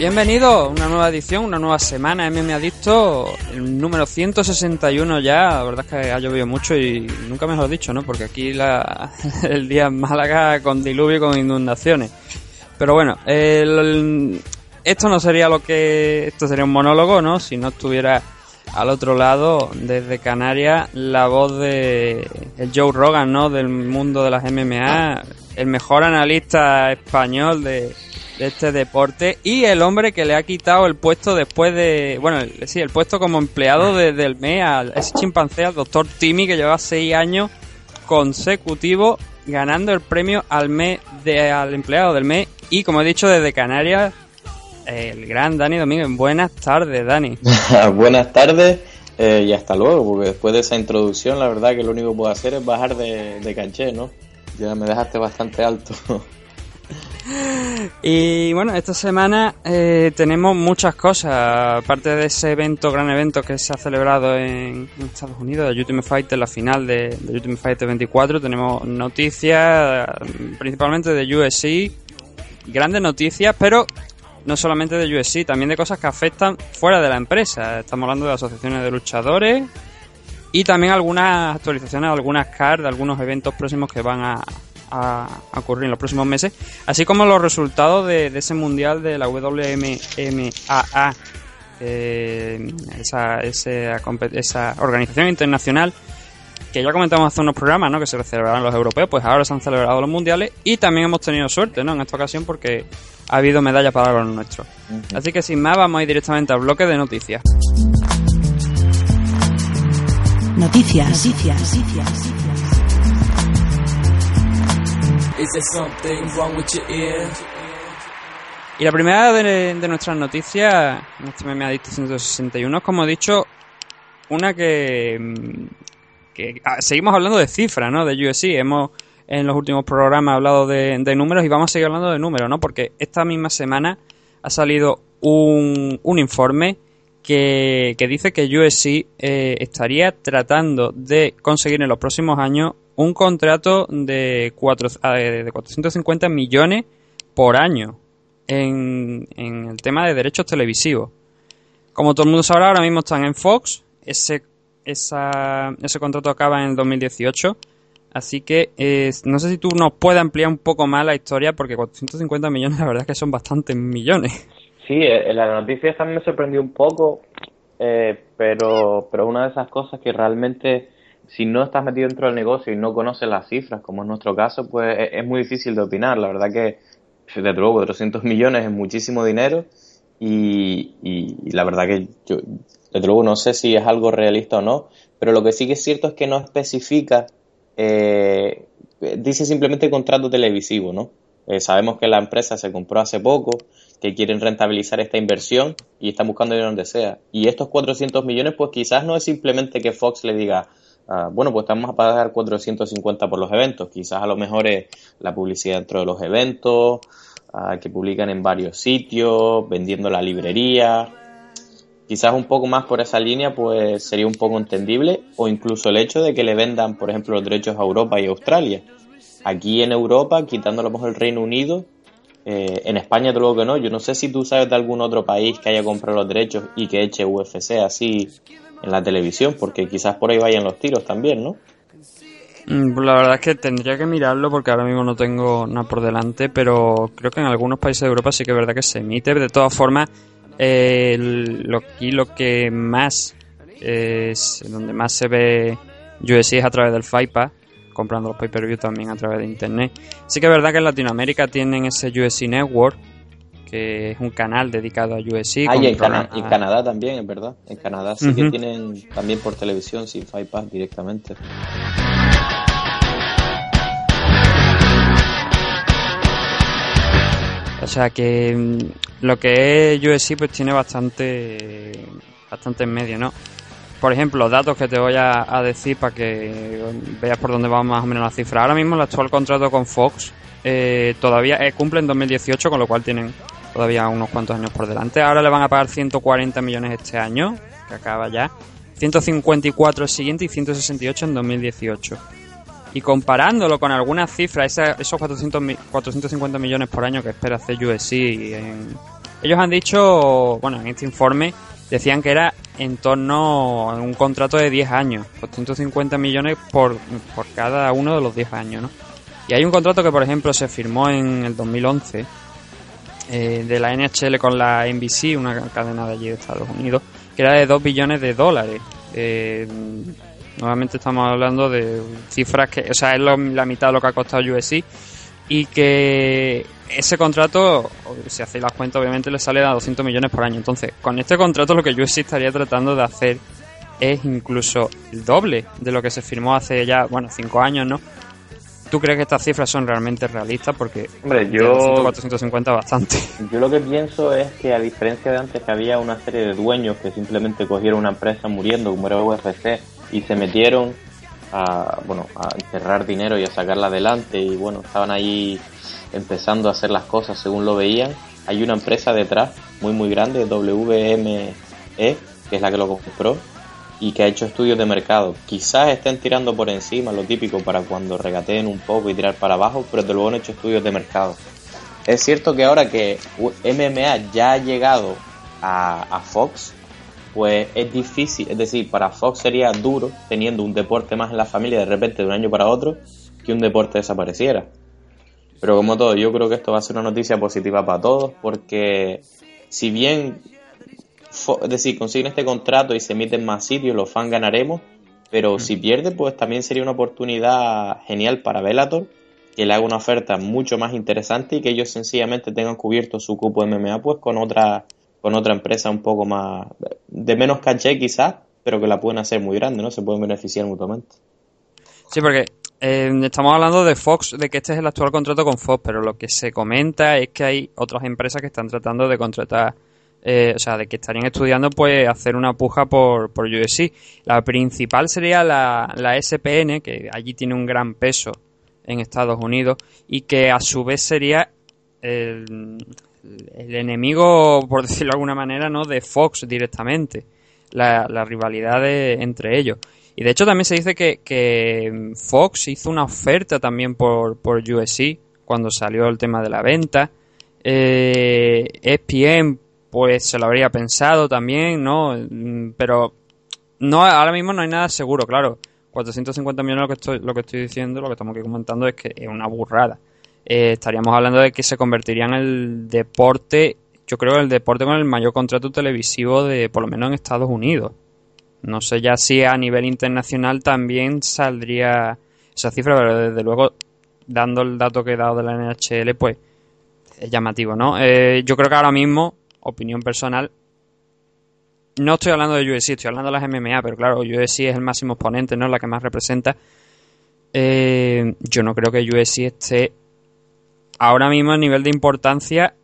Bienvenido a una nueva edición, una nueva semana MM Adicto, el número 161 ya, la verdad es que ha llovido mucho y nunca me lo he dicho, ¿no? Porque aquí la, el día en Málaga con diluvio y con inundaciones. Pero bueno, esto no sería lo que, esto sería un monólogo, ¿no? Si no estuviera al otro lado, desde Canarias, la voz de el Joe Rogan, ¿no? Del mundo de las MMA, el mejor analista español de de este deporte y el hombre que le ha quitado el puesto después de, bueno, sí, el puesto como empleado del mes a ese chimpancé, al doctor Timmy, que lleva seis años consecutivos ganando el premio al mes de, al empleado del mes y como he dicho desde Canarias el gran Dani Domínguez. Buenas tardes, Dani. Buenas tardes eh, y hasta luego, porque después de esa introducción, la verdad que lo único que puedo hacer es bajar de, de canché, ¿no? Ya me dejaste bastante alto. Y bueno, esta semana eh, tenemos muchas cosas. Aparte de ese evento, gran evento que se ha celebrado en, Estados Unidos, de Ultimate Fighter, la final de, de Ultimate Fighter 24, tenemos noticias principalmente de USC, grandes noticias, pero no solamente de USC, también de cosas que afectan fuera de la empresa. Estamos hablando de asociaciones de luchadores y también algunas actualizaciones, algunas cards algunos eventos próximos que van a, a, ocurrir en los próximos meses, así como los resultados de, ese mundial de la WMMAA, eh, esa, esa, organización internacional que ya comentamos hace unos programas, ¿no? Que se celebrarán los europeos, pues ahora se han celebrado los mundiales y también hemos tenido suerte, ¿no? En esta ocasión porque ha habido medallas para los nuestros. Así que sin más, vamos a ir directamente al bloque de noticias. Noticias, noticias, noticias. Y la primera de, nuestras noticias, en este meme adicto 161, es como he dicho, una que, mm, ah, seguimos hablando de cifras, ¿no? De USC. Hemos en los últimos programas hablado de, números y vamos a seguir hablando de números, ¿no? Porque esta misma semana ha salido un, informe que, dice que USC eh, estaría tratando de conseguir en los próximos años un contrato de, cuatro, ah, de 450 millones por año en, el tema de derechos televisivos. Como todo el mundo sabrá, ahora mismo están en Fox. Ese, esa, ese contrato acaba en el 2018. Así que no sé si tú nos puedes ampliar un poco más la historia, porque 450 millones la verdad es que son bastantes millones. Sí, en la noticia también me sorprendió un poco, eh, pero, pero una de esas cosas que realmente si no estás metido dentro del negocio y no conoces las cifras, como es nuestro caso, pues es, muy difícil de opinar. La verdad que, desde luego, 400 millones es muchísimo dinero y, la verdad que yo, desde luego, no sé si es algo realista o no, pero lo que sí que es cierto es que no especifica, eh, dice simplemente contrato televisivo, ¿no? Eh, sabemos que la empresa se compró hace poco, que quieren rentabilizar esta inversión y están buscando dinero donde sea. Y estos 400 millones, pues quizás no es simplemente que Fox le diga, Ah, bueno, pues estamos a pagar 450 por los eventos. Quizás a lo mejor es la publicidad dentro de los eventos, ah, que publican en varios sitios, vendiendo la librería. Quizás un poco más por esa línea, pues sería un poco entendible, o incluso el hecho de que le vendan, por ejemplo, los derechos a Europa y Australia. Aquí en Europa, quitando a lo mejor el Reino Unido, eh, en España creo que no. Yo no sé si tú sabes de algún otro país que haya comprado los derechos y que eche UFC así en la televisión, porque quizás por ahí vayan los tiros también, ¿no? Mm, pues la verdad es que tendría que mirarlo porque ahora mismo no tengo nada por delante, pero creo que en algunos países de Europa sí que es verdad que se emite. De todas formas, eh, lo, aquí lo que más es donde más se ve UFC es a través del Fight comprando los pay-per-view también a través de internet. Sí que es verdad que en Latinoamérica tienen ese UFC Network, que es un canal dedicado a UFC. Ah, y en, en, Canadá también, es verdad. En Canadá sí que tienen también por televisión, sin Fight directamente. O sea que mm, lo que es UFC pues tiene bastante, bastante en medio, ¿no? Por ejemplo, los datos que te voy a, decir para que veas por dónde va más o menos la cifra. Ahora mismo el actual contrato con Fox eh, todavía eh, cumple en 2018, con lo cual tienen todavía unos cuantos años por delante. Ahora le van a pagar 140 millones este año, que acaba ya. 154 el siguiente y 168 en 2018. Y comparándolo con algunas cifras, esos 400, 450 millones por año que espera hacer USC, ellos han dicho, bueno, en este informe decían que era en torno a un contrato de 10 años, 250 millones por, por cada uno de los 10 años, ¿no? Y hay un contrato que, por ejemplo, se firmó en el 2011 eh, de la NHL con la NBC, una cadena de allí de Estados Unidos, que era de 2 billones de dólares. Eh, nuevamente estamos hablando de cifras que, o sea, es la mitad de lo que ha costado USC y que ese contrato, si hacéis las cuentas, obviamente le sale a 200 millones por año. Entonces, con este contrato lo que sí estaría tratando de hacer es incluso el doble de lo que se firmó hace ya, bueno, 5 años, ¿no? ¿Tú crees que estas cifras son realmente realistas? Porque Hombre, yo, 450 bastante. Yo lo que pienso es que a diferencia de antes que había una serie de dueños que simplemente cogieron una empresa muriendo como era UFC y se metieron a, bueno, a enterrar dinero y a sacarla adelante y bueno, estaban ahí empezando a hacer las cosas según lo veían. Hay una empresa detrás muy muy grande, WME, que es la que lo compró y que ha hecho estudios de mercado. Quizás estén tirando por encima lo típico para cuando regateen un poco y tirar para abajo, pero de luego han hecho estudios de mercado. Es cierto que ahora que MMA ya ha llegado a, Fox, pues es difícil, es decir, para Fox sería duro teniendo un deporte más en la familia de repente de un año para otro que un deporte desapareciera. Pero como todo, yo creo que esto va a ser una noticia positiva para todos porque si bien, es decir, consiguen este contrato y se emiten más sitios, los fans ganaremos, pero si pierde, pues también sería una oportunidad genial para Bellator que le haga una oferta mucho más interesante y que ellos sencillamente tengan cubierto su cupo MMA pues con otra con otra empresa un poco más de menos caché quizás, pero que la pueden hacer muy grande, ¿no? Se pueden beneficiar mutuamente. Sí, porque eh, estamos hablando de Fox, de que este es el actual contrato con Fox, pero lo que se comenta es que hay otras empresas que están tratando de contratar, eh, o sea, de que estarían estudiando pues hacer una puja por, por. La principal sería la, la SPN, que allí tiene un gran peso en Estados Unidos, y que a su vez sería el, el enemigo, por decirlo de alguna manera, ¿no? de Fox directamente, la, la rivalidad entre ellos. Y de hecho también se dice que, Fox hizo una oferta también por, por cuando salió el tema de la venta. Eh, ESPN pues se lo habría pensado también, ¿no? Mm, pero no ahora mismo no hay nada seguro, claro. 450 millones lo que estoy, lo que estoy diciendo, lo que estamos aquí comentando es que es una burrada. Eh, estaríamos hablando de que se convertiría en el deporte, yo creo el deporte con el mayor contrato televisivo de, por lo menos en Estados Unidos. No sé ya si a nivel internacional también saldría esa cifra, pero desde luego, dando el dato que he dado de la NHL, pues es llamativo, ¿no? Eh, yo creo que ahora mismo, opinión personal, no estoy hablando de UFC, estoy hablando de las MMA, pero claro, UFC es el máximo exponente, ¿no? La que más representa. Eh, yo no creo que UFC esté ahora mismo a nivel de importancia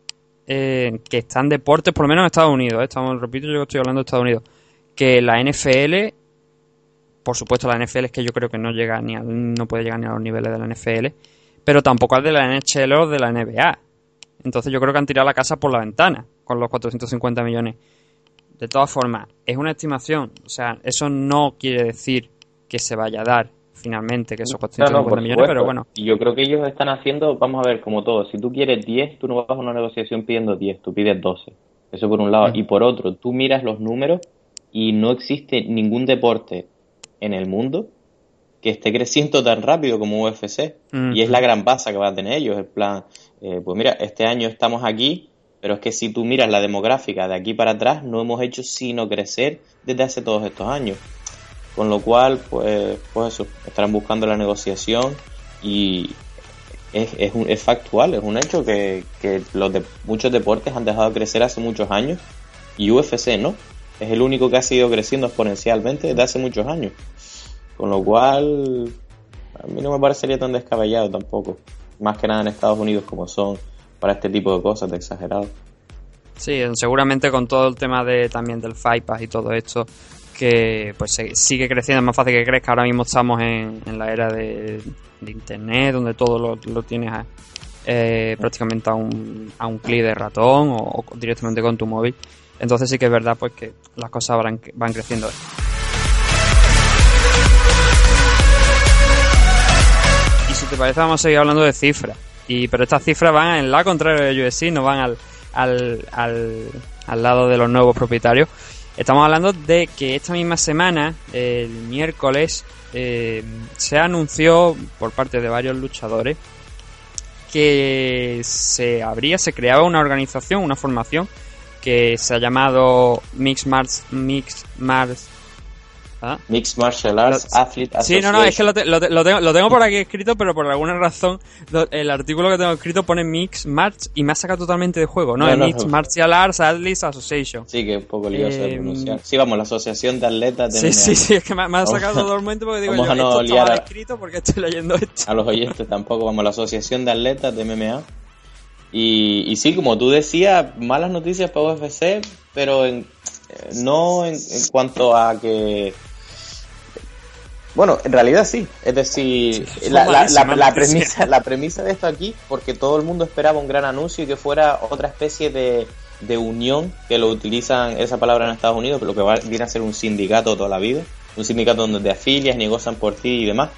eh, que están deportes, por lo menos en Estados Unidos, estamos, repito, yo estoy hablando de Estados Unidos que la NFL, por supuesto la NFL es que yo creo que no llega ni a, no puede llegar ni a los niveles de la NFL, pero tampoco al de la NHL o de la NBA. Entonces yo creo que han tirado la casa por la ventana con los 450 millones. De todas formas, es una estimación, o sea, eso no quiere decir que se vaya a dar finalmente, que esos 450 millones, pero bueno. Y yo creo que ellos están haciendo, vamos a ver, como todo, si tú quieres 10, tú no vas a una negociación pidiendo 10, tú pides 12. Eso por un lado. Y por otro, tú miras los números y no existe ningún deporte en el mundo que esté creciendo tan rápido como UFC. Y es la gran base que va a tener ellos. El plan, eh, pues mira, este año estamos aquí, pero es que si tú miras la demográfica de aquí para atrás, no hemos hecho sino crecer desde hace todos estos años. Con lo cual, pues, pues eso, estarán buscando la negociación y es, es, un, es factual, es un hecho que, que los de, muchos deportes han dejado de crecer hace muchos años y UFC no. Es el único que ha seguido creciendo exponencialmente desde hace muchos años. Con lo cual, a mí no me parecería tan descabellado tampoco. Más que nada en Estados Unidos como son para este tipo de cosas, de exagerado. Sí, seguramente con todo el tema de también del Fight y todo esto, que pues sigue creciendo, es más fácil que crezca. Ahora mismo estamos en, la era de, Internet, donde todo lo, tienes eh, prácticamente a un, a un clic de ratón o, directamente con tu móvil. Entonces sí que es verdad pues que las cosas van, van creciendo. Y si te parece vamos a seguir hablando de cifras. Y, pero estas cifras van en la contraria de USC, no van al, al, al, lado de los nuevos propietarios. Estamos hablando de que esta misma semana, el miércoles, eh, se anunció por parte de varios luchadores que se abría, se creaba una organización, una formación que se ha llamado Mix Mars, Mix Mars ¿Ah? Mixed Martial Arts Athlete Sí, no, no, es que lo, tengo, lo, tengo, por aquí escrito, pero por alguna razón el artículo que tengo escrito pone Mixed March y me ha sacado totalmente de juego, ¿no? Mixed Martial Arts Athletes Association. Sí, que es un poco lioso de eh, pronunciar. Sí, vamos, la Asociación de Atletas de Sí, sí, sí, es que me, ha sacado todo el momento porque digo yo, esto estaba escrito porque estoy leyendo esto. A los oyentes tampoco, vamos, la Asociación de Atletas de MMA. Y, y sí, como tú decías, malas noticias para UFC, pero en, eh, no en cuanto a que bueno, en realidad sí. Es decir, la, premisa, la premisa de esto aquí, porque todo el mundo esperaba un gran anuncio y que fuera otra especie de, de unión, que lo utilizan esa palabra en Estados Unidos, pero que viene a ser un sindicato toda la vida. Un sindicato donde te afilias, negocian por ti y demás.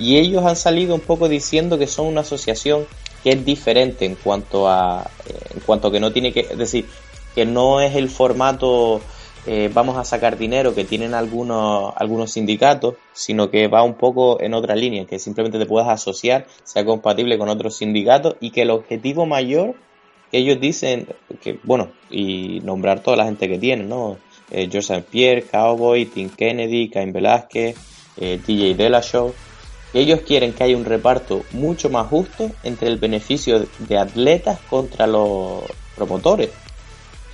Y ellos han salido un poco diciendo que son una asociación que es diferente en cuanto a, eh, en cuanto a que no tiene que, es decir, que no es el formato eh, vamos a sacar dinero que tienen algunos, algunos sindicatos, sino que va un poco en otra línea, que simplemente te puedas asociar, sea compatible con otros sindicatos y que el objetivo mayor que ellos dicen, que bueno, y nombrar toda la gente que tienen, ¿no? Eh. Pierre, Cowboy, Tim Kennedy, Cain Velázquez, eh, TJ Dillashaw, ellos quieren que haya un reparto mucho más justo entre el beneficio de atletas contra los promotores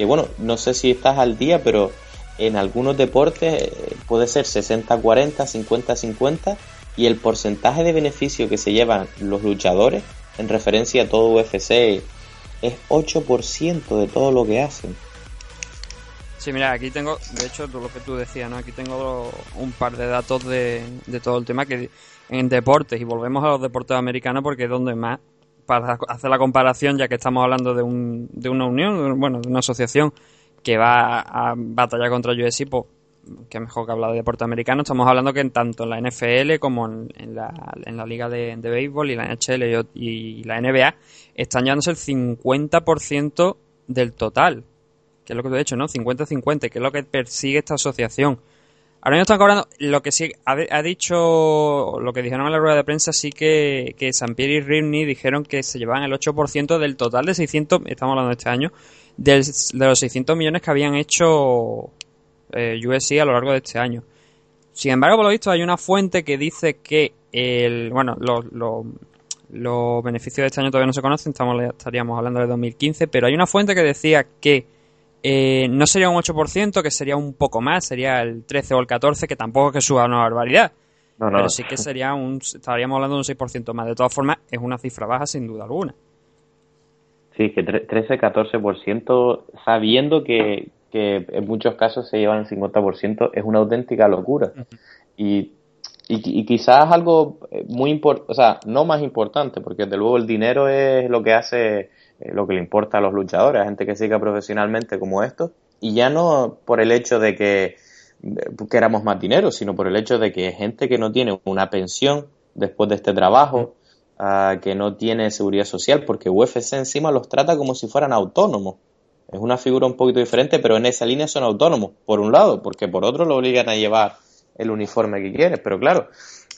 que bueno, no sé si estás al día, pero en algunos deportes eh, puede ser 60-40, 50-50 y el porcentaje de beneficio que se llevan los luchadores en referencia a todo UFC es 8% de todo lo que hacen. Sí, mira, aquí tengo, de hecho, lo que tú decías, ¿no? Aquí tengo un par de datos de, de todo el tema que en deportes, y volvemos a los deportes americanos porque es donde más para hacer la comparación, ya que estamos hablando de, un, de una unión, bueno, de una asociación que va a batallar contra UFC, pues que mejor que hablar de deporte americano, estamos hablando que en tanto en la NFL como en, la, en la liga de, béisbol y la NHL y, la NBA están llevándose el 50% del total, que es lo que te he dicho, ¿no? 50-50, que es lo que persigue esta asociación. Ahora mismo están cobrando, lo que sí ha, dicho, lo que dijeron en la rueda de prensa, sí que, que Pierre y Rimney dijeron que se llevaban el 8% del total de 600, estamos hablando de este año, de los 600 millones que habían hecho eh, USC a lo largo de este año. Sin embargo, por lo visto, hay una fuente que dice que el, bueno, los beneficios de este año todavía no se conocen, estamos, estaríamos hablando de 2015, pero hay una fuente que decía que eh, no sería un 8%, que sería un poco más, sería el 13 o el 14, que tampoco es que suba una barbaridad. Pero sí que sería un, estaríamos hablando de un 6% más. De todas formas, es una cifra baja sin duda alguna. Sí, que 13-14%, sabiendo que, que en muchos casos se llevan el 50%, es una auténtica locura. y, y, quizás algo eh, muy importante, o sea, no más importante, porque desde luego el dinero es lo que hace eh, lo que le importa a los luchadores, a gente que siga profesionalmente como esto, y ya no por el hecho de que queramos más dinero, sino por el hecho de que gente que no tiene una pensión después de este trabajo, ah, que no tiene seguridad social, porque UFC encima los trata como si fueran autónomos. Es una figura un poquito diferente, pero en esa línea son autónomos, por un lado, porque por otro lo obligan a llevar el uniforme que quiere, pero claro,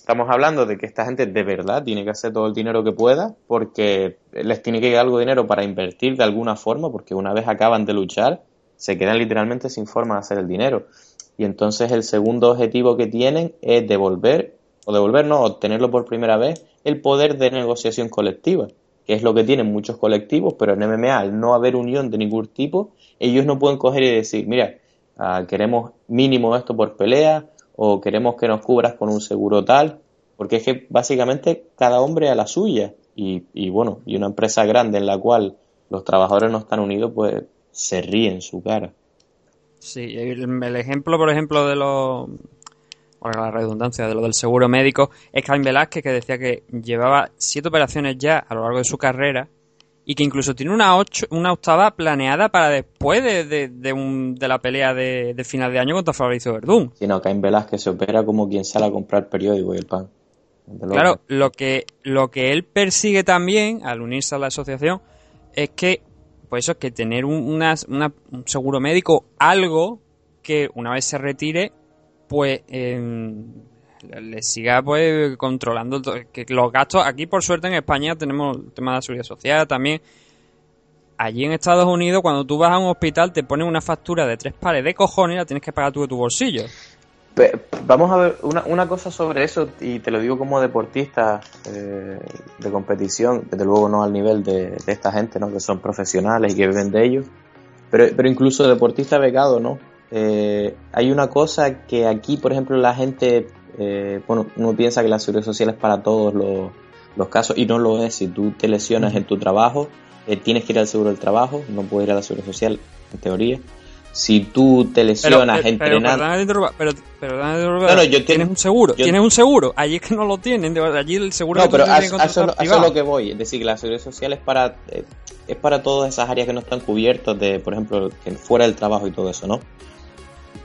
Estamos hablando de que esta gente de verdad tiene que hacer todo el dinero que pueda porque les tiene que llegar algo de dinero para invertir de alguna forma porque una vez acaban de luchar se quedan literalmente sin forma de hacer el dinero. Y entonces el segundo objetivo que tienen es devolver, o devolver no, obtenerlo por primera vez, el poder de negociación colectiva, que es lo que tienen muchos colectivos, pero en MMA al no haber unión de ningún tipo, ellos no pueden coger y decir, mira, ah, queremos mínimo esto por pelea, o queremos que nos cubras con un seguro tal, porque es que básicamente cada hombre a la suya y, y bueno, y una empresa grande en la cual los trabajadores no están unidos, pues se ríen su cara. Sí, el, ejemplo, por ejemplo, de los. La redundancia de lo del seguro médico es Caín Velázquez que decía que llevaba siete operaciones ya a lo largo de su carrera y que incluso tiene una, ocho, una octava planeada para después de, de, un, de la pelea de, final de año contra Fabricio Verdún. Sí, no, Caín Velázquez se opera como quien sale a comprar periódico y el pan. Claro, lo que, lo que él persigue también al unirse a la asociación es que, pues eso, es que tener un, una, un seguro médico, algo que una vez se retire, pues le siga pues controlando que los gastos. Aquí, por suerte, en España tenemos el tema de la seguridad social también. Allí en Estados Unidos, cuando tú vas a un hospital, te ponen una factura de tres pares de cojones y la tienes que pagar tú de tu bolsillo. Vamos a ver una, una, cosa sobre eso, y te lo digo como deportista eh, de competición, desde luego no al nivel de, esta gente, ¿no? que son profesionales y que viven de ellos, pero, pero incluso deportista becado, ¿no? Eh, hay una cosa que aquí, por ejemplo, la gente, eh, bueno, uno piensa que la seguridad social es para todos los, los casos, y no lo es. Si tú te lesionas en tu trabajo, tienes que ir al seguro del trabajo, no puedes ir a la seguridad social, en teoría si tú te lesionas pero, entrenando. Pero, pero, yo tienes un seguro, tienes un seguro. Allí es que no lo tienen, allí el seguro. No, pero a, eso, es lo que voy. Es decir, que la seguridad social es para eh, es para todas esas áreas que no están cubiertas de, por ejemplo, que fuera del trabajo y todo eso, ¿no?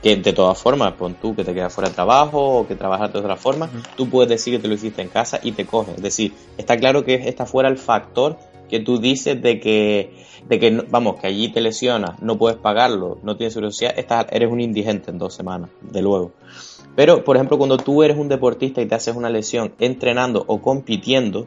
Que de todas formas, pon tú que te quedas fuera del trabajo o que trabajas de otra forma, tú puedes decir que te lo hiciste en casa y te coges. Es decir, está claro que está fuera el factor que tú dices de que, de que vamos, que allí te lesionas, no puedes pagarlo, no tienes seguridad social, estás, eres un indigente en dos semanas, de luego. Pero, por ejemplo, cuando tú eres un deportista y te haces una lesión entrenando o compitiendo,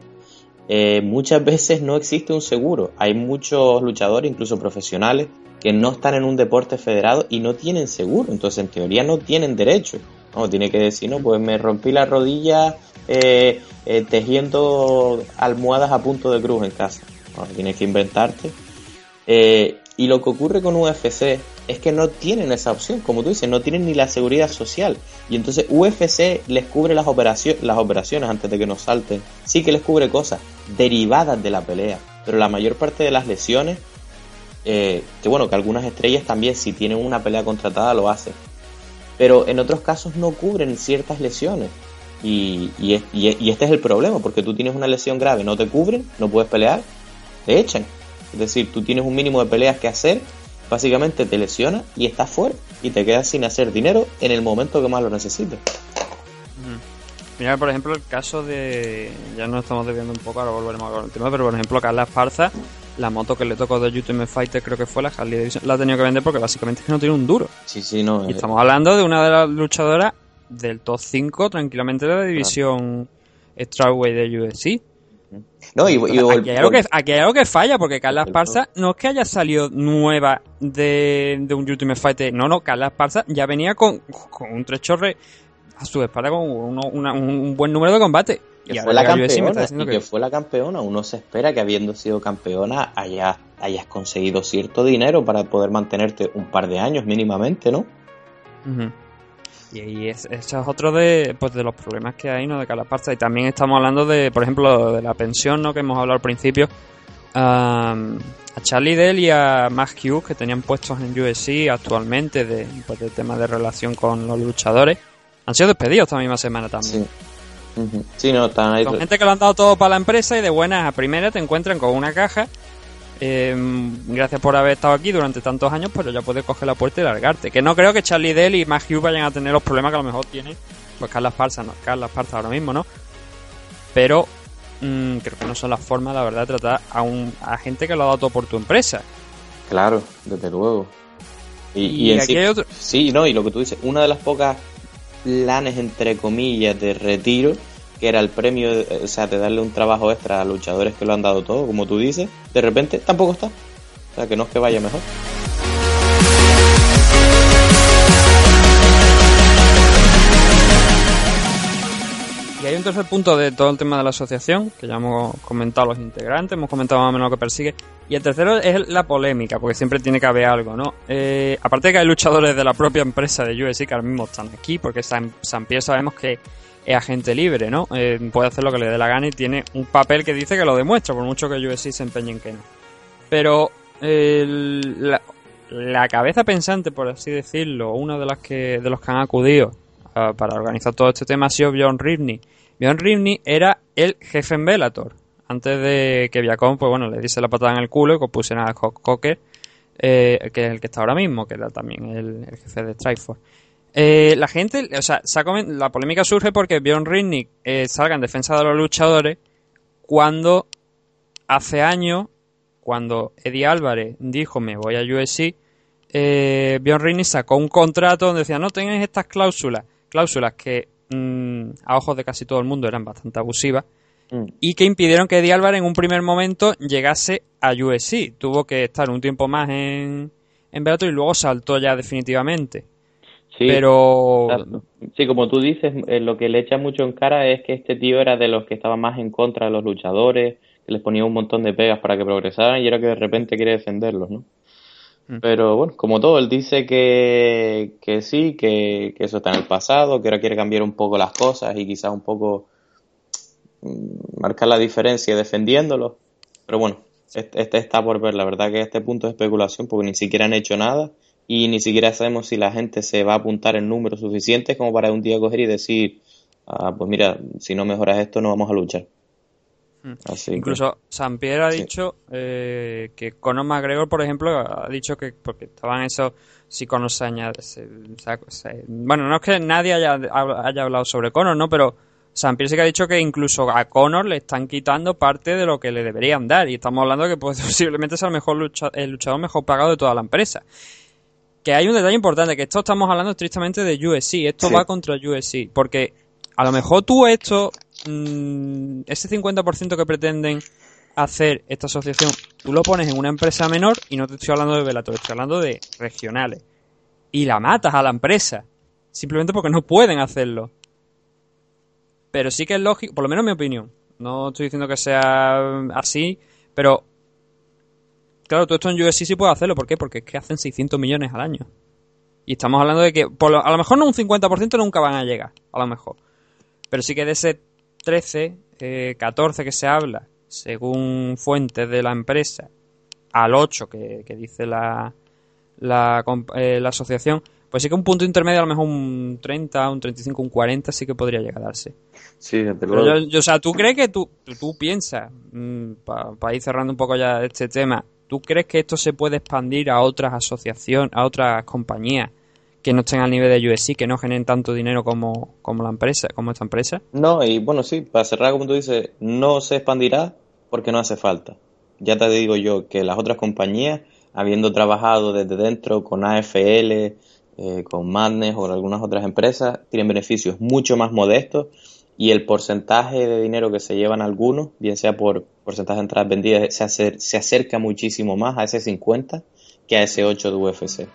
eh, muchas veces no existe un seguro. Hay muchos luchadores, incluso profesionales, que no están en un deporte federado y no tienen seguro. Entonces, en teoría, no tienen derecho. No, tiene que decir, no, pues me rompí la rodilla eh, eh, tejiendo almohadas a punto de cruz en casa. tienes que inventarte. Eh, y lo que ocurre con UFC es que no tienen esa opción, como tú dices, no tienen ni la seguridad social. Y entonces UFC les cubre las, las operaciones antes de que nos salten. Sí que les cubre cosas derivadas de la pelea, pero la mayor parte de las lesiones, que bueno, que algunas estrellas también si tienen una pelea contratada lo hacen. Pero en otros casos no cubren ciertas lesiones. Y, y, este es el problema, porque tú tienes una lesión grave, no te cubren, no puedes pelear, te echan. Es decir, tú tienes un mínimo de peleas que hacer, básicamente te lesionas y estás fuera y te quedas sin hacer dinero en el momento que más lo necesites. Mira, por ejemplo, el caso de. Ya nos estamos desviando un poco, ahora volveremos a el tema, pero por ejemplo, Carla Esparza, la moto que le tocó de YouTube Fighter, creo que fue la Harley Davidson, la ha tenido que vender porque básicamente es que no tiene un duro. Sí, sí, no. Y eh. estamos hablando de una de las luchadoras del top 5 tranquilamente de la división Strawway de UFC. No, y, aquí, hay algo que, aquí, hay algo que, falla, porque Carla Esparza no es que haya salido nueva de, de un Ultimate Fighter. No, no, Carla Esparza ya venía con, con un trechorre a su espalda con un buen número de combate. y fue la campeona, y que, fue la campeona. Uno se espera que habiendo sido campeona hayas, hayas conseguido cierto dinero para poder mantenerte un par de años mínimamente, ¿no? Y, eso es otro de, pues, de los problemas que hay, ¿no? De cada parte. Y también estamos hablando de, por ejemplo, de la pensión, ¿no? Que hemos hablado al principio. a Charlie Dell y a Max Hughes, que tenían puestos en USC actualmente, de, pues, de tema de relación con los luchadores, han sido despedidos esta misma semana también. Sí. no, están ahí. Con gente que lo han dado todo para la empresa y de buenas a primeras te encuentran con una caja eh, gracias por haber estado aquí durante tantos años, pero ya puedes coger la puerta y largarte. Que no creo que Charlie Dell y Matt Hughes vayan a tener los problemas que a lo mejor tiene pues Carla Esparza, no, Carla Esparza ahora mismo, ¿no? Pero mm, creo que no son las formas, la verdad, de tratar a, un, a gente que lo ha dado todo por tu empresa. Claro, desde luego. Y, en sí, sí, no, y lo que tú dices, una de las pocas planes, entre comillas, de retiro que era el premio, o sea, de darle un trabajo extra a luchadores que lo han dado todo, como tú dices, de repente tampoco está. O sea, que no es que vaya mejor. Y hay un tercer punto de todo el tema de la asociación, que ya hemos comentado los integrantes, hemos comentado más o menos lo que persigue. Y el tercero es la polémica, porque siempre tiene que haber algo, ¿no? Eh, aparte de que hay luchadores de la propia empresa de UFC que ahora mismo están aquí, porque San, San Pierre sabemos que es agente libre, ¿no? Eh, puede hacer lo que le dé la gana y tiene un papel que dice que lo demuestra, por mucho que UFC se empeñen que no. Pero la, la, cabeza pensante, por así decirlo, uno de los que, de los que han acudido para organizar todo este tema ha sido Bjorn Rivney. Bjorn Rivney era el jefe en Bellator. Antes de que Viacom, pues bueno, le diese la patada en el culo y que pusieran a Cocker, eh, que es el que está ahora mismo, que era también el, jefe de Strikeforce. Eh, la gente, o sea, la polémica surge porque Bjorn Rivney eh, salga en defensa de los luchadores cuando hace años, cuando Eddie Álvarez dijo me voy a USC, eh, Bjorn Rivney sacó un contrato donde decía no tengáis estas cláusulas, cláusulas que mm, a ojos de casi todo el mundo eran bastante abusivas mm. y que impidieron que Eddie Álvarez en un primer momento llegase a USC. Tuvo que estar un tiempo más en, en Bellator y luego saltó ya definitivamente. Sí, pero sí, como tú dices, eh, lo que le echa mucho en cara es que este tío era de los que estaba más en contra de los luchadores, que les ponía un montón de pegas para que progresaran y era que de repente quiere defenderlos, ¿no? Mm. Pero bueno, como todo, él dice que, que sí, que, que, eso está en el pasado, que ahora quiere cambiar un poco las cosas y quizás un poco marcar la diferencia defendiéndolo. Pero bueno, este, este está por ver, la verdad que este punto de especulación porque ni siquiera han hecho nada y ni siquiera sabemos si la gente se va a apuntar en números suficientes como para un día coger y decir, ah, pues mira, si no mejoras esto no vamos a luchar. Hmm. Así Incluso San Pierre ha dicho eh, que Conor McGregor, por ejemplo, ha dicho que porque estaban esos si Conor se añade, bueno, no es que nadie haya, haya hablado sobre Conor, ¿no? Pero San Pierre sí que ha dicho que incluso a Conor le están quitando parte de lo que le deberían dar y estamos hablando de que posiblemente sea el mejor el luchador mejor pagado de toda la empresa que hay un detalle importante, que esto estamos hablando estrictamente de USC, esto va contra USC, porque a lo mejor tú esto, mm, ese 50% que pretenden hacer esta asociación, tú lo pones en una empresa menor y no te estoy hablando de Velator, estoy hablando de regionales. Y la matas a la empresa, simplemente porque no pueden hacerlo. Pero sí que es lógico, por lo menos en mi opinión, no estoy diciendo que sea así, pero claro, tú esto en USC sí puedes hacerlo. ¿Por qué? Porque es que hacen 600 millones al año. Y estamos hablando de que a lo mejor no un 50% nunca van a llegar, a lo mejor. Pero sí que de ese 13, 14 eh, que se habla, según fuentes de la empresa, al 8 que, dice la, la, eh, la, asociación, pues sí que un punto intermedio, a lo mejor un 30, un 35, un 40 sí que podría llegar a darse. Sí, Pero yo, o sea, ¿tú crees que tú, tú, piensas, mm, para ir cerrando un poco ya este tema, ¿Tú crees que esto se puede expandir a otras asociaciones, a otras compañías que no estén al nivel de USC, que no generen tanto dinero como, como la empresa, como esta empresa? No, y bueno, sí, para cerrar, como tú dices, no se expandirá porque no hace falta. Ya te digo yo que las otras compañías, habiendo trabajado desde dentro con AFL, eh, con Madness o algunas otras empresas, tienen beneficios mucho más modestos y el porcentaje de dinero que se llevan algunos, bien sea por porcentaje de entradas vendidas, se, se acerca muchísimo más a ese 50 que a ese 8 de UFC.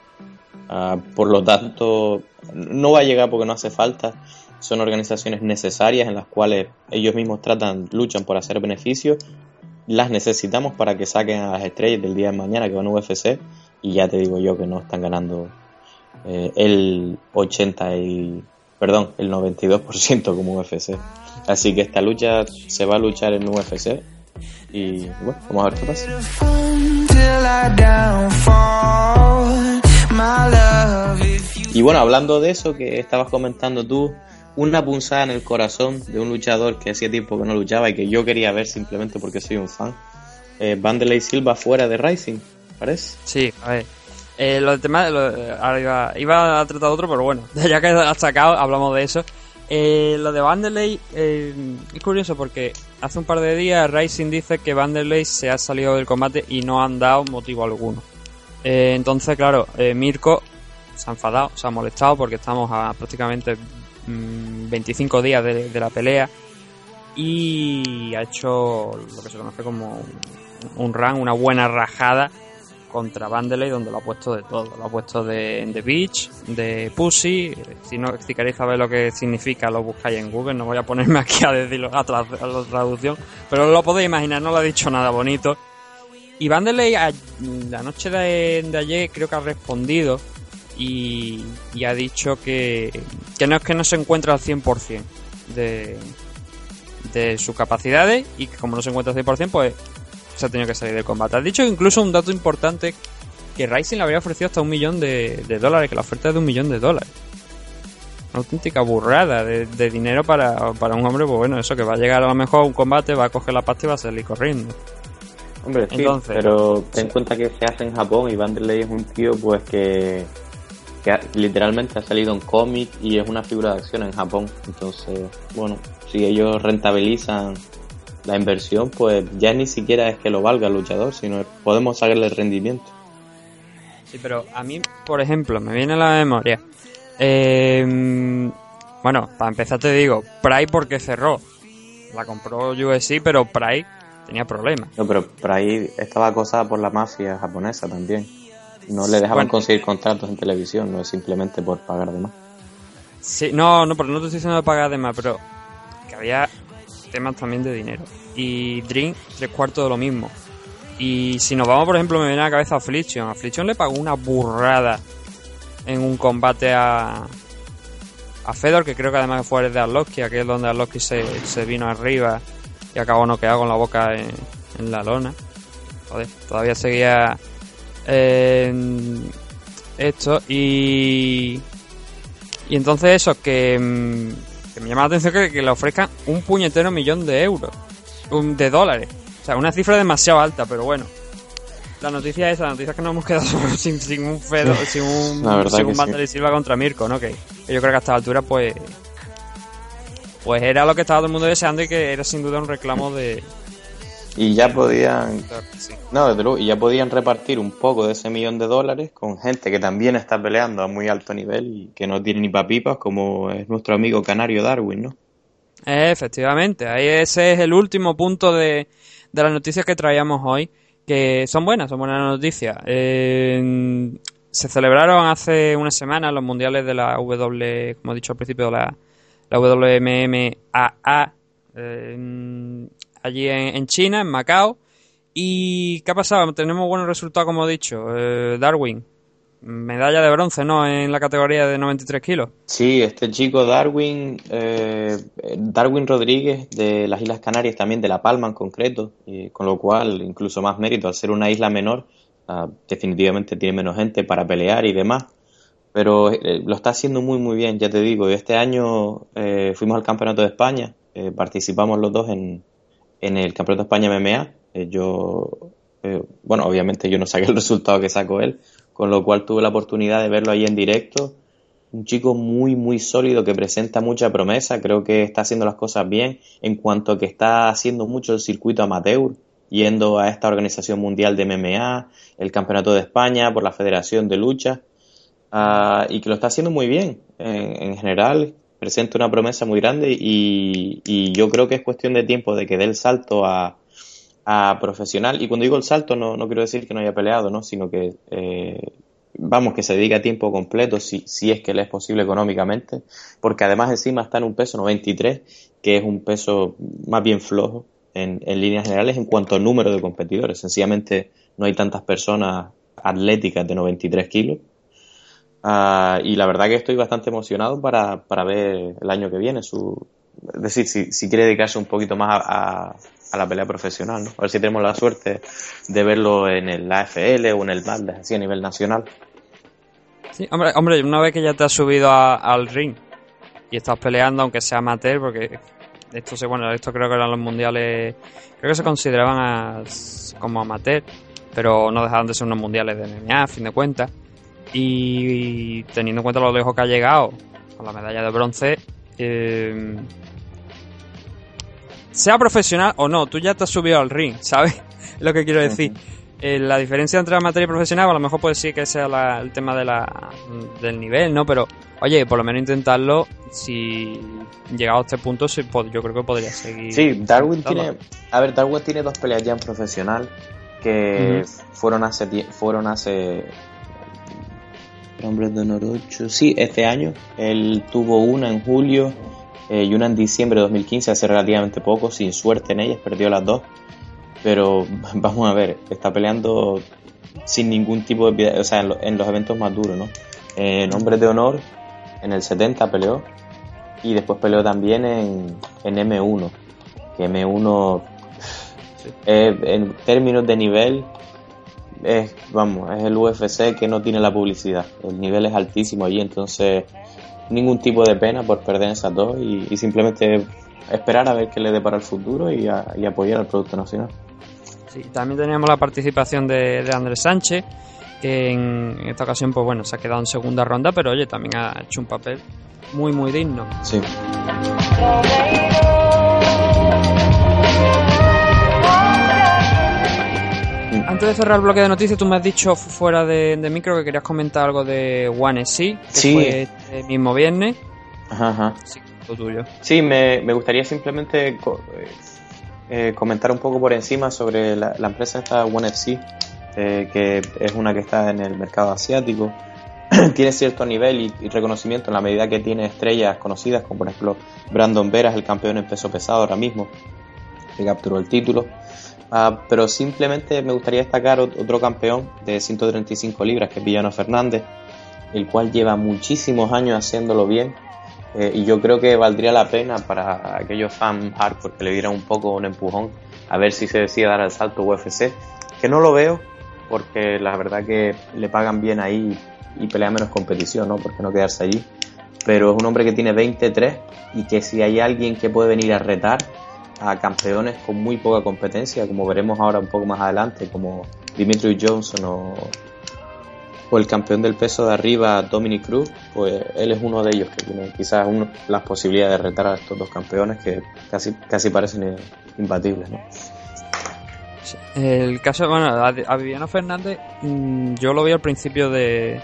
Ah, por lo tanto, no va a llegar porque no hace falta. Son organizaciones necesarias en las cuales ellos mismos tratan, luchan por hacer beneficios. Las necesitamos para que saquen a las estrellas del día de mañana que van a UFC. Y ya te digo yo que no están ganando eh, el 80 y perdón, el 92% como UFC. Así que esta lucha se va a luchar en UFC y bueno, vamos a ver qué pasa. Y bueno, hablando de eso que estabas comentando tú, una punzada en el corazón de un luchador que hacía tiempo que no luchaba y que yo quería ver simplemente porque soy un fan. Eh, Vanderlei Silva fuera de Rising, ¿parece? Sí, a ver. Eh, los temas, ahora iba, a tratar otro, pero bueno, ya que has sacado, hablamos de eso. Eh, lo de Vanderlei eh, es curioso porque hace un par de días Rising dice que Vanderlei se ha salido del combate y no han dado motivo alguno. Eh, entonces, claro, Mirko se ha enfadado, se ha molestado porque estamos a prácticamente 25 mm, días de, la pelea y ha hecho lo que se conoce como un run, una buena rajada contra Vanderlei donde lo ha puesto de todo. Lo ha puesto de The Beach, de Pussy. Si no si queréis saber lo que significa, lo buscáis en Google. No voy a ponerme aquí a decirlo a, la traducción. Pero lo podéis imaginar, no lo ha dicho nada bonito. Y Vanderlei la noche de, ayer creo que ha respondido y, ha dicho que, que no es que no se encuentra al 100% de, de sus capacidades y que como no se encuentra al 100% pues se ha tenido que salir del combate. Has dicho incluso un dato importante que Rising le habría ofrecido hasta un millón de, dólares, que la oferta es de un millón de dólares. Una auténtica burrada de, dinero para, para, un hombre, pues bueno, eso que va a llegar a lo mejor a un combate, va a coger la pasta y va a salir corriendo. Hombre, sí, pero ten en cuenta que se hace en Japón y Vanderlei es un tío pues que, que literalmente ha salido en cómic y es una figura de acción en Japón. Entonces, bueno, si ellos rentabilizan la inversión, pues ya ni siquiera es que lo valga el luchador, sino podemos sacarle el rendimiento. Sí, pero a mí, por ejemplo, me viene a la memoria. Em, bueno, para empezar te digo, Pride porque cerró. La compró USC, pero Pride tenía problemas. No, pero Pride estaba acosada por la mafia japonesa también. No le dejaban conseguir contratos en televisión, no es simplemente por pagar de más. Sí, no, no, pero no te estoy diciendo de pagar de más, pero que había temas también de dinero. Y Dream, tres cuartos de lo mismo. Y si nos vamos, por ejemplo, me viene a la cabeza Affliction. Affliction le pagó una burrada en un combate a, a Fedor, que creo que además fue el de Arlovsky, aquí es donde Arlovsky se, se vino arriba y acabó noqueado con la boca en, en la lona. Joder, todavía seguía esto y y entonces eso que, mm, que me llama la atención que, que, le ofrezcan un puñetero millón de euros un, de dólares sea, una cifra demasiado alta, pero bueno. La noticia es, la noticia es que nos hemos quedado sin, sin un Fedo, sin un, sin un Silva contra Mirko, ¿no? Que, yo creo que a esta altura, pues. Pues era lo que estaba todo el mundo deseando y que era sin duda un reclamo de. Y ya podían. No, desde luego, y ya podían repartir un poco de ese millón de dólares con gente que también está peleando a muy alto nivel y que no tiene ni papipas, como es nuestro amigo canario Darwin, ¿no? Efectivamente, ahí ese es el último punto de, de las noticias que traíamos hoy, que son buenas, son buenas noticias. se celebraron hace una semana los mundiales de la W, como he dicho al principio, la, la WMMAA, allí en, China, en Macao. ¿Y qué ha pasado? Tenemos buenos resultados, como he dicho. Eh, Darwin, medalla de bronce, ¿no? En la categoría de 93 kilos. Sí, este chico Darwin, eh, Darwin Rodríguez de las Islas Canarias, también de La Palma en concreto, y con lo cual incluso más mérito al ser una isla menor, ah, definitivamente tiene menos gente para pelear y demás. Pero eh, lo está haciendo muy muy bien, ya te digo. Este año eh, fuimos al Campeonato de España, participamos los dos en, en el Campeonato de España MMA. yo, bueno, obviamente yo no saqué el resultado que sacó él, con lo cual tuve la oportunidad de verlo ahí en directo. Un chico muy, muy sólido que presenta mucha promesa, creo que está haciendo las cosas bien en cuanto a que está haciendo mucho el circuito amateur, yendo a esta organización mundial de MMA, el Campeonato de España, por la Federación de Lucha, ah, y que lo está haciendo muy bien en, general. Presenta una promesa muy grande y, y yo creo que es cuestión de tiempo de que dé el salto a, a profesional. Y cuando digo el salto, no, no quiero decir que no haya peleado, ¿no? Sino que, eh, vamos, que se dedique a tiempo completo, si, si es que le es posible económicamente. Porque además encima está en un peso 93, que es un peso más bien flojo en, en líneas generales en cuanto al número de competidores. Sencillamente no hay tantas personas atléticas de 93 kilos. Uh, y la verdad que estoy bastante emocionado para, para ver el año que viene su, es decir, si, si quiere dedicarse un poquito más a, a la pelea profesional, ¿no? A ver si tenemos la suerte de verlo en el AFL o en el MAD, así a nivel nacional. Sí, hombre, hombre, una vez que ya te has subido al ring y estás peleando, aunque sea amateur, porque esto se, bueno, esto creo que eran los mundiales, creo que se consideraban como amateur, pero no dejaban de ser unos mundiales de MMA, a fin de cuentas. Y, teniendo en cuenta lo lejos que ha llegado con la medalla de bronce, eh, sea profesional o no, tú ya te has subido al ring, ¿sabes? lo que quiero decir. Eh, la diferencia entre materia y profesional, a lo mejor puede ser que sea el tema de la, del nivel, ¿no? Pero, oye, por lo menos intentarlo, si llegado a este punto, yo creo que podría seguir. Sí, Darwin tiene. A ver, Darwin tiene dos peleas ya en profesional que fueron hace. Fueron hace. Hombres de Honor 8. Sí, este año. Él tuvo una en julio eh, y una en diciembre de 2015, hace relativamente poco, sin suerte en ellas, perdió las dos. Pero vamos a ver, está peleando sin ningún tipo de... O sea, en, los eventos más duros, ¿no? en Hombres de Honor, en el 70 peleó, y después peleó también en, en M1, que M1 Eh, en términos de nivel, es, vamos, es el UFC que no tiene la publicidad. El nivel es altísimo allí, entonces ningún tipo de pena por perder esas dos y, simplemente esperar a ver qué le depara el futuro y, y apoyar al producto nacional. Sí, también teníamos la participación de, de Andrés Sánchez, que en, esta ocasión, pues bueno, se ha quedado en segunda ronda, pero oye, también ha hecho un papel muy, muy digno. Sí. Antes de cerrar el bloque de noticias, tú me has dicho fuera de, micro que querías comentar algo de One SC, que sí. fue este mismo viernes. Ajá, ajá. Sí, lo tuyo. Sí, me, me gustaría simplemente eh, eh, comentar un poco por encima sobre la, empresa esta One FC, eh, que es una que está en el mercado asiático. tiene cierto nivel y, y, reconocimiento en la medida que tiene estrellas conocidas, como por ejemplo Brandon Veras, el campeón en peso pesado ahora mismo, que capturó el título. Uh, pero simplemente me gustaría destacar otro campeón de 135 libras, que es Villano Fernández, el cual lleva muchísimos años haciéndolo bien. Eh, y yo creo que valdría la pena para aquellos fans hardcore que le dieran un poco un empujón a ver si se decide dar el salto UFC. Que no lo veo, porque la verdad que le pagan bien ahí y pelea menos competición, ¿no? Porque no quedarse allí. Pero es un hombre que tiene 23 y que si hay alguien que puede venir a retar, a campeones con muy poca competencia, como veremos ahora un poco más adelante, como Dimitri Johnson o, el campeón del peso de arriba, Dominic Cruz, pues él es uno de ellos que tiene quizás las posibilidades de retar a estos dos campeones que casi, casi parecen imbatibles. ¿no? El caso, bueno, a, Viviano Fernández, mm, yo lo vi al principio de.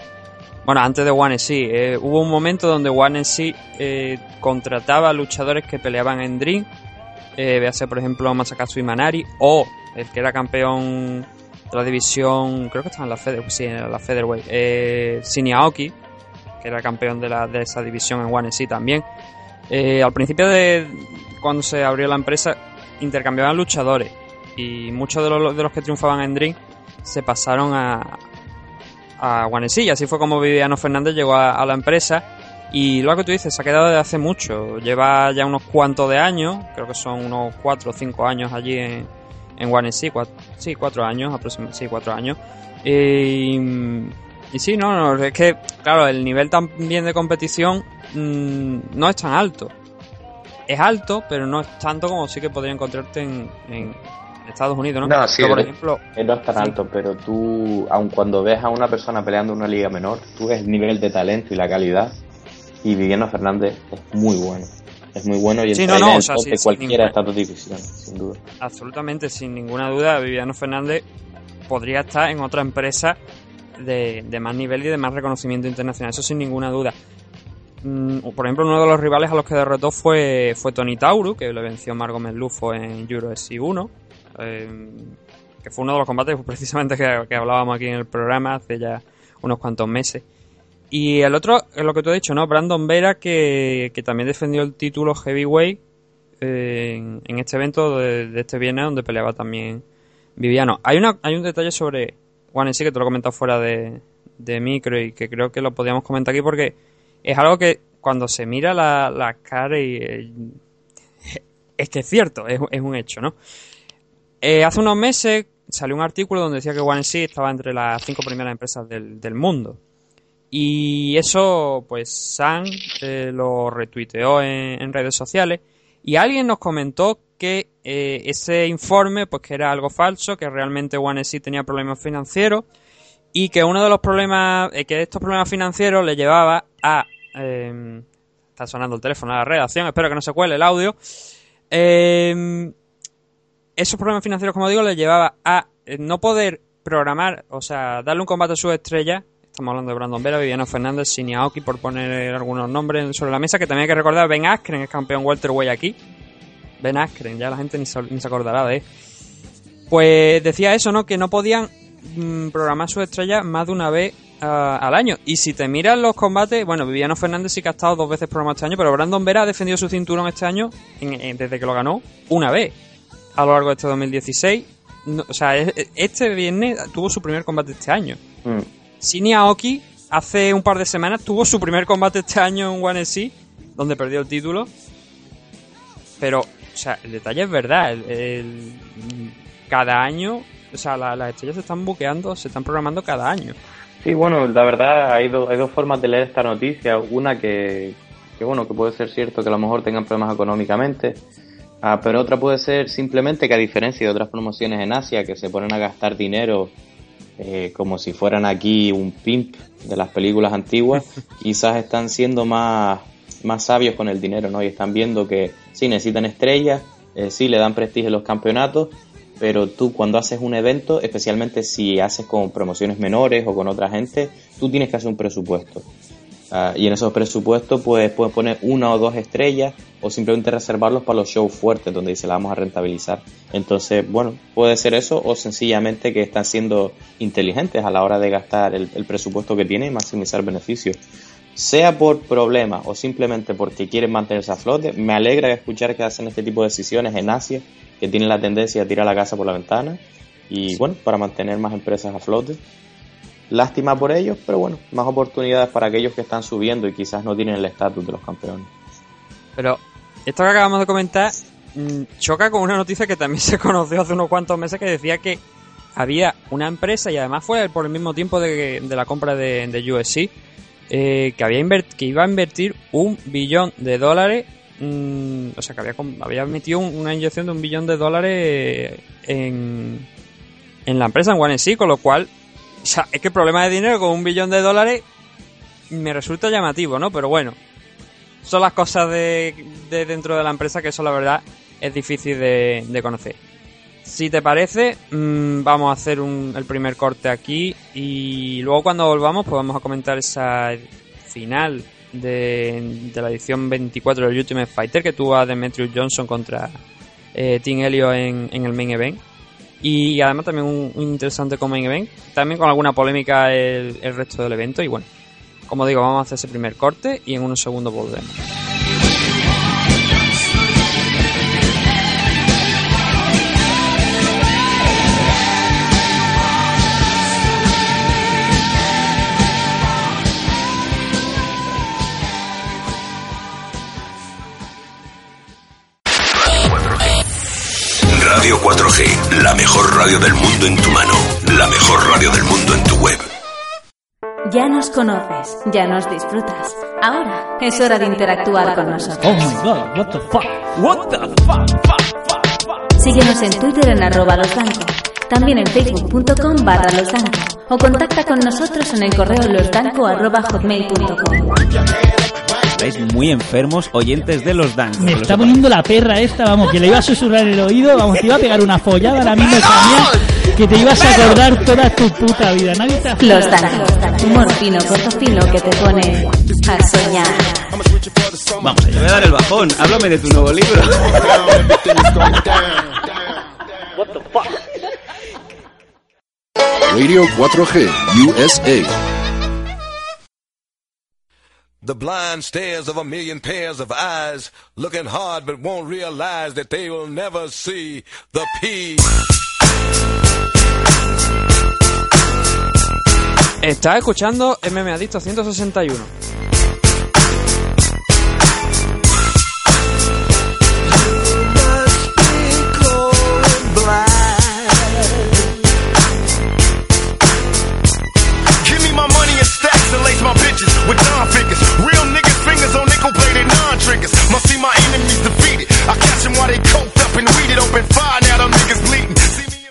Bueno, antes de One C. Eh, hubo un momento donde One C eh, contrataba luchadores que peleaban en Dream eh, véase por ejemplo Masakatsu Imanari o el que era campeón de la división, creo que estaba en la Feder, sí, en la Featherweight, eh, Aoki, que era campeón de, la, de esa división en One C también. Eh, al principio de cuando se abrió la empresa intercambiaban luchadores y muchos de los, de los que triunfaban en Dream se pasaron a, a One y así fue como Viviano Fernández llegó a la empresa y lo que tú dices, se ha quedado desde hace mucho. Lleva ya unos cuantos de años, creo que son unos 4 o 5 años allí en, en One sí, sí, 4 años, aproximadamente, sí, 4 años. Y, y sí, no, no, es que, claro, el nivel también de competición mmm, no es tan alto. Es alto, pero no es tanto como sí que podría encontrarte en, en Estados Unidos, ¿no? No, sí, por ejemplo, no es tan alto, pero tú, aun cuando ves a una persona peleando en una liga menor, tú ves el nivel de talento y la calidad y Viviano Fernández es muy bueno. Es muy bueno y el sí, no, no, o sea, de cualquiera de estas dos divisiones, sin duda. Absolutamente, sin ninguna duda, Viviano Fernández podría estar en otra empresa de, de más nivel y de más reconocimiento internacional, eso sin ninguna duda. Mm, por ejemplo, uno de los rivales a los que derrotó fue, fue Tony Tauru, que le venció Margo Lufo en Euro S1, eh, que fue uno de los combates precisamente que, que hablábamos aquí en el programa hace ya unos cuantos meses. Y el otro, es lo que tú has dicho, ¿no? Brandon Vera, que, también defendió el título Heavyweight eh, en, este evento de, este viernes, donde peleaba también Viviano. Hay, una, hay un detalle sobre One sí que te lo he comentado fuera de, micro y que creo que lo podíamos comentar aquí porque es algo que cuando se mira la, la cara y. Eh, es que es cierto, es, un hecho, ¿no? Eh, hace unos meses salió un artículo donde decía que One estaba entre las cinco primeras empresas del, del mundo. Y eso, pues Sam eh, lo retuiteó en, redes sociales y alguien nos comentó que eh, ese informe, pues que era algo falso, que realmente OneSea tenía problemas financieros y que uno de los problemas, eh, que estos problemas financieros le llevaba a... Em, está sonando el teléfono a la redacción, espero que no se cuele el audio. Em, esos problemas financieros, como digo, le llevaba a no poder programar, o sea, darle un combate a su estrella Estamos hablando de Brandon Vera, Viviano Fernández, Siniaoki, por poner algunos nombres sobre la mesa, que también hay que recordar, Ben Askren es campeón welterweight aquí. Ben Askren, ya la gente ni se, acordará de. Pues decía eso, ¿no? Que no podían mm, programar su estrella más de una vez ah, al año. Y si te miras los combates, bueno, Viviano Fernández sí que ha estado dos veces programado este año, pero Brandon Vera ha defendido su cinturón este año, desde que lo ganó, una vez. A lo largo de este 2016. o sea, este viernes tuvo su primer combate este año. Mm. Shinya Aoki hace un par de semanas tuvo su primer combate este año en One donde perdió el título. Pero, o sea, el detalle es verdad. cada año, o sea, las estrellas se están buqueando, se están programando cada año. Sí, bueno, la verdad hay, hay dos formas de leer esta noticia. Una que, que, bueno, que puede ser cierto que a lo mejor tengan problemas económicamente, ah, pero otra puede ser simplemente que a diferencia de otras promociones en Asia que se ponen a gastar dinero eh, como si fueran aquí un pimp de las películas antiguas, quizás están siendo más, más sabios con el dinero, ¿no? Y están viendo que sí necesitan estrellas, eh, sí le dan prestigio a los campeonatos, pero tú cuando haces un evento, especialmente si haces con promociones menores o con otra gente, tú tienes que hacer un presupuesto. Ah, y en esos presupuestos pues, puedes poner una o dos estrellas o simplemente reservarlos para los shows fuertes donde dice la vamos a rentabilizar. Entonces, bueno, puede ser eso o sencillamente que están siendo inteligentes a la hora de gastar el, presupuesto que tienen y maximizar beneficios. Sea por problemas o simplemente porque quieren mantenerse a flote, me alegra escuchar que hacen este tipo de decisiones en Asia, que tienen la tendencia a tirar la casa por la ventana y bueno, para mantener más empresas a flote. Lástima por ellos, pero bueno, más oportunidades para aquellos que están subiendo y quizás no tienen el estatus de los campeones. Pero esto que acabamos de comentar mm, choca con una noticia que también se conoció hace unos cuantos meses que decía que había una empresa, y además fue por el mismo tiempo de, la compra de, de USC, eh, que, había que iba a invertir un billón de dólares, mm, o sea, que había, había metido una inyección de un billón de dólares en, en la empresa, en One con lo cual o sea, es que el problema de dinero con un billón de dólares me resulta llamativo, ¿no? Pero bueno, son las cosas de, dentro de la empresa que eso la verdad es difícil de, conocer. Si te parece, mm, vamos a hacer el primer corte aquí y luego cuando volvamos pues vamos a comentar esa final de, la edición 24 del Ultimate Fighter que tuvo a Demetrius Johnson contra eh, Team Helio en el main event. Y además también un, interesante coming event. También con alguna polémica el, el resto del evento. Y bueno, como digo, vamos a hacer ese primer corte y en unos segundos volvemos. La mejor radio del mundo en tu mano, la mejor radio del mundo en tu web. Ya nos conoces, ya nos disfrutas. Ahora es hora de interactuar con nosotros. Oh my god, what the fuck? What the fuck? Síguenos en Twitter en arroba los También en facebook.com barra los O contacta con nosotros en el correo losdanco arroba hotmail.com muy enfermos oyentes de los Dan. Me está poniendo la perra esta, vamos, que le iba a susurrar el oído, vamos, te iba a pegar una follada ahora mismo también, que te ibas a acordar toda tu puta vida. Nadie te Los Dan, humor fino, corto fino que te pone a soñar. Vamos, te voy a dar el bajón, háblame de tu nuevo libro. Radio 4G USA. The blind stares of a million pairs of eyes, looking hard but won't realize that they will never see the P. Está escuchando MM Adicto 161.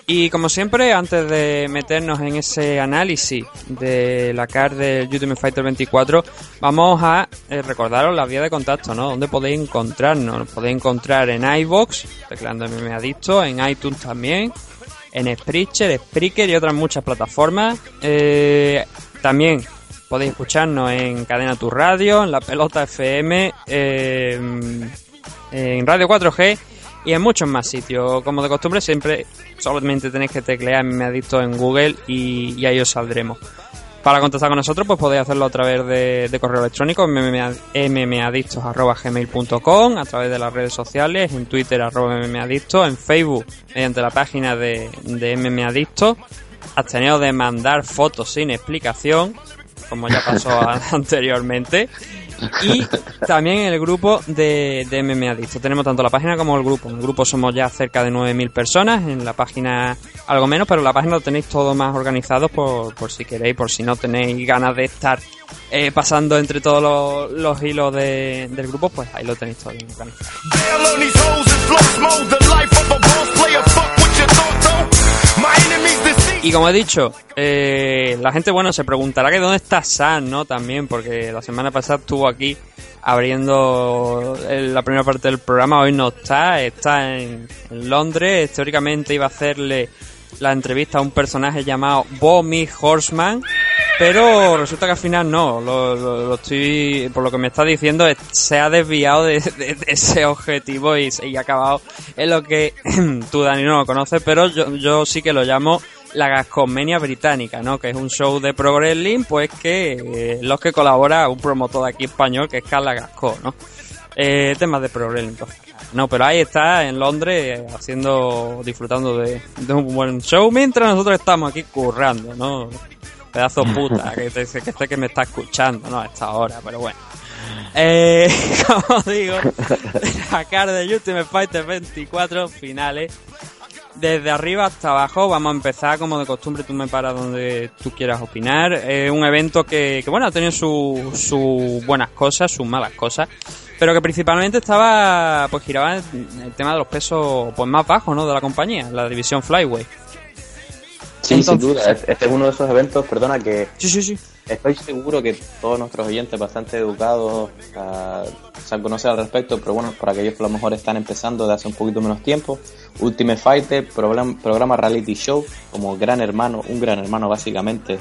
Y como siempre, antes de meternos en ese análisis de la card del Ultimate Fighter 24, vamos a eh, recordaros la vía de contacto, ¿no? Donde podéis encontrarnos. Nos podéis encontrar en iBox, tecleando MM Adicto, en iTunes también, en Spreaker, Spreaker y otras muchas plataformas. Eh, también podéis escucharnos en Cadena Tu Radio, en La Pelota FM, eh, en Radio 4G y en muchos más sitios. Como de costumbre, siempre solamente tenéis que teclear Me Adicto en Google y, ahí os saldremos. Para contactar con nosotros, pues podéis hacerlo a través de, correo electrónico mmadictos.gmail.com, a través de las redes sociales, en Twitter arroba mmadictos, en Facebook mediante la página de, de mmadictos. tenido de mandar fotos sin explicación, como ya pasó anteriormente. Y también en el grupo de, de MMA Adicto. Tenemos tanto la página como el grupo. En el grupo somos ya cerca de 9.000 personas, en la página algo menos, pero la página lo tenéis todo más organizado por, por si queréis, por si no tenéis ganas de estar eh, pasando entre todos los, los hilos de- del grupo, pues ahí lo tenéis todo bien organizado. Y como he dicho, eh, la gente, bueno, se preguntará que dónde está Sam, ¿no? También, porque la semana pasada estuvo aquí abriendo la primera parte del programa, hoy no está, está en, Londres, teóricamente iba a hacerle la entrevista a un personaje llamado Bommy Horseman, pero resulta que al final no, lo, estoy, por lo que me está diciendo, se ha desviado de, ese objetivo y, y ha acabado en lo que tú, Dani, no lo conoces, pero yo, yo sí que lo llamo la Gascomenia Británica, ¿no? Que es un show de Pro Wrestling, pues que eh, los que colabora un promotor de aquí español, que es Carla Gasco, ¿no? Eh, temas de Pro Wrestling, entonces. No, pero ahí está en Londres haciendo, disfrutando de, de un buen show mientras nosotros estamos aquí currando, ¿no? Pedazo puta, que, te- que este que me está escuchando, ¿no? A esta hora, pero bueno. Eh, como digo, la cara de Ultimate Fighter 24 finales. Desde arriba hasta abajo vamos a empezar como de costumbre, tú me paras donde tú quieras opinar. Es un evento que, que, bueno, ha tenido sus sus buenas cosas, sus malas cosas, pero que principalmente estaba, pues giraba el tema de los pesos pues más bajos, ¿no? De la compañía, la división Flyway. Sí, Entonces- sin duda. Este es uno de esos eventos, perdona, que Sí, sí, sí. estoy seguro que todos nuestros oyentes bastante educados ah, se conocen al respecto, pero bueno, para aquellos que a lo mejor están empezando de hace un poquito menos tiempo, Ultimate Fighter, program- programa reality show, como gran hermano, un gran hermano básicamente,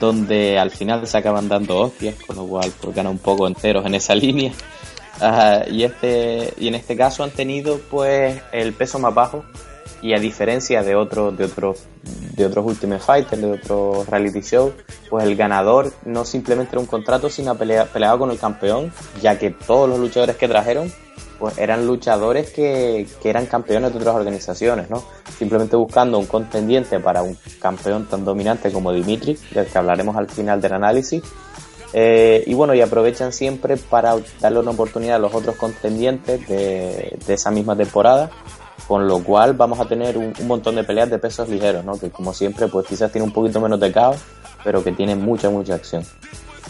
donde al final se acaban dando hostias, con lo cual pues gana un poco enteros en esa línea. Ah, y este y en este caso han tenido pues el peso más bajo y a diferencia de otros de otros de otros Ultimate Fighter de otros reality show pues el ganador no simplemente era un contrato sino pelea, peleaba con el campeón ya que todos los luchadores que trajeron pues eran luchadores que, que eran campeones de otras organizaciones no simplemente buscando un contendiente para un campeón tan dominante como Dimitri del que hablaremos al final del análisis. Eh, y bueno, y aprovechan siempre para darle una oportunidad a los otros contendientes de, de esa misma temporada, con lo cual vamos a tener un, montón de peleas de pesos ligeros, ¿no? Que como siempre, pues quizás tiene un poquito menos de caos, pero que tiene mucha, mucha acción.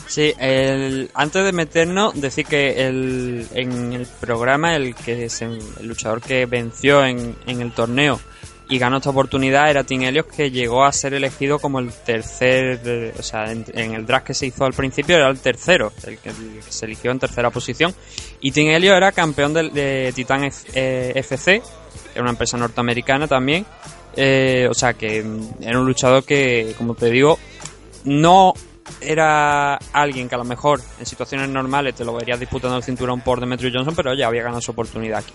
Sí, el, antes de meternos, decir que el, en el programa el que se- el luchador que venció en, en el torneo y ganó esta oportunidad era Tim Helios que llegó a ser elegido como el tercer, o sea, en, el draft que se hizo al principio era el tercero, el que, se eligió en tercera posición y Tim Helios era campeón del- de, Titan eh, FC, una empresa norteamericana también, eh, o sea que era un luchador que, como te digo, no era alguien que a lo mejor en situaciones normales te lo verías disputando el cinturón por Demetrius Johnson, pero ya había ganado su oportunidad aquí.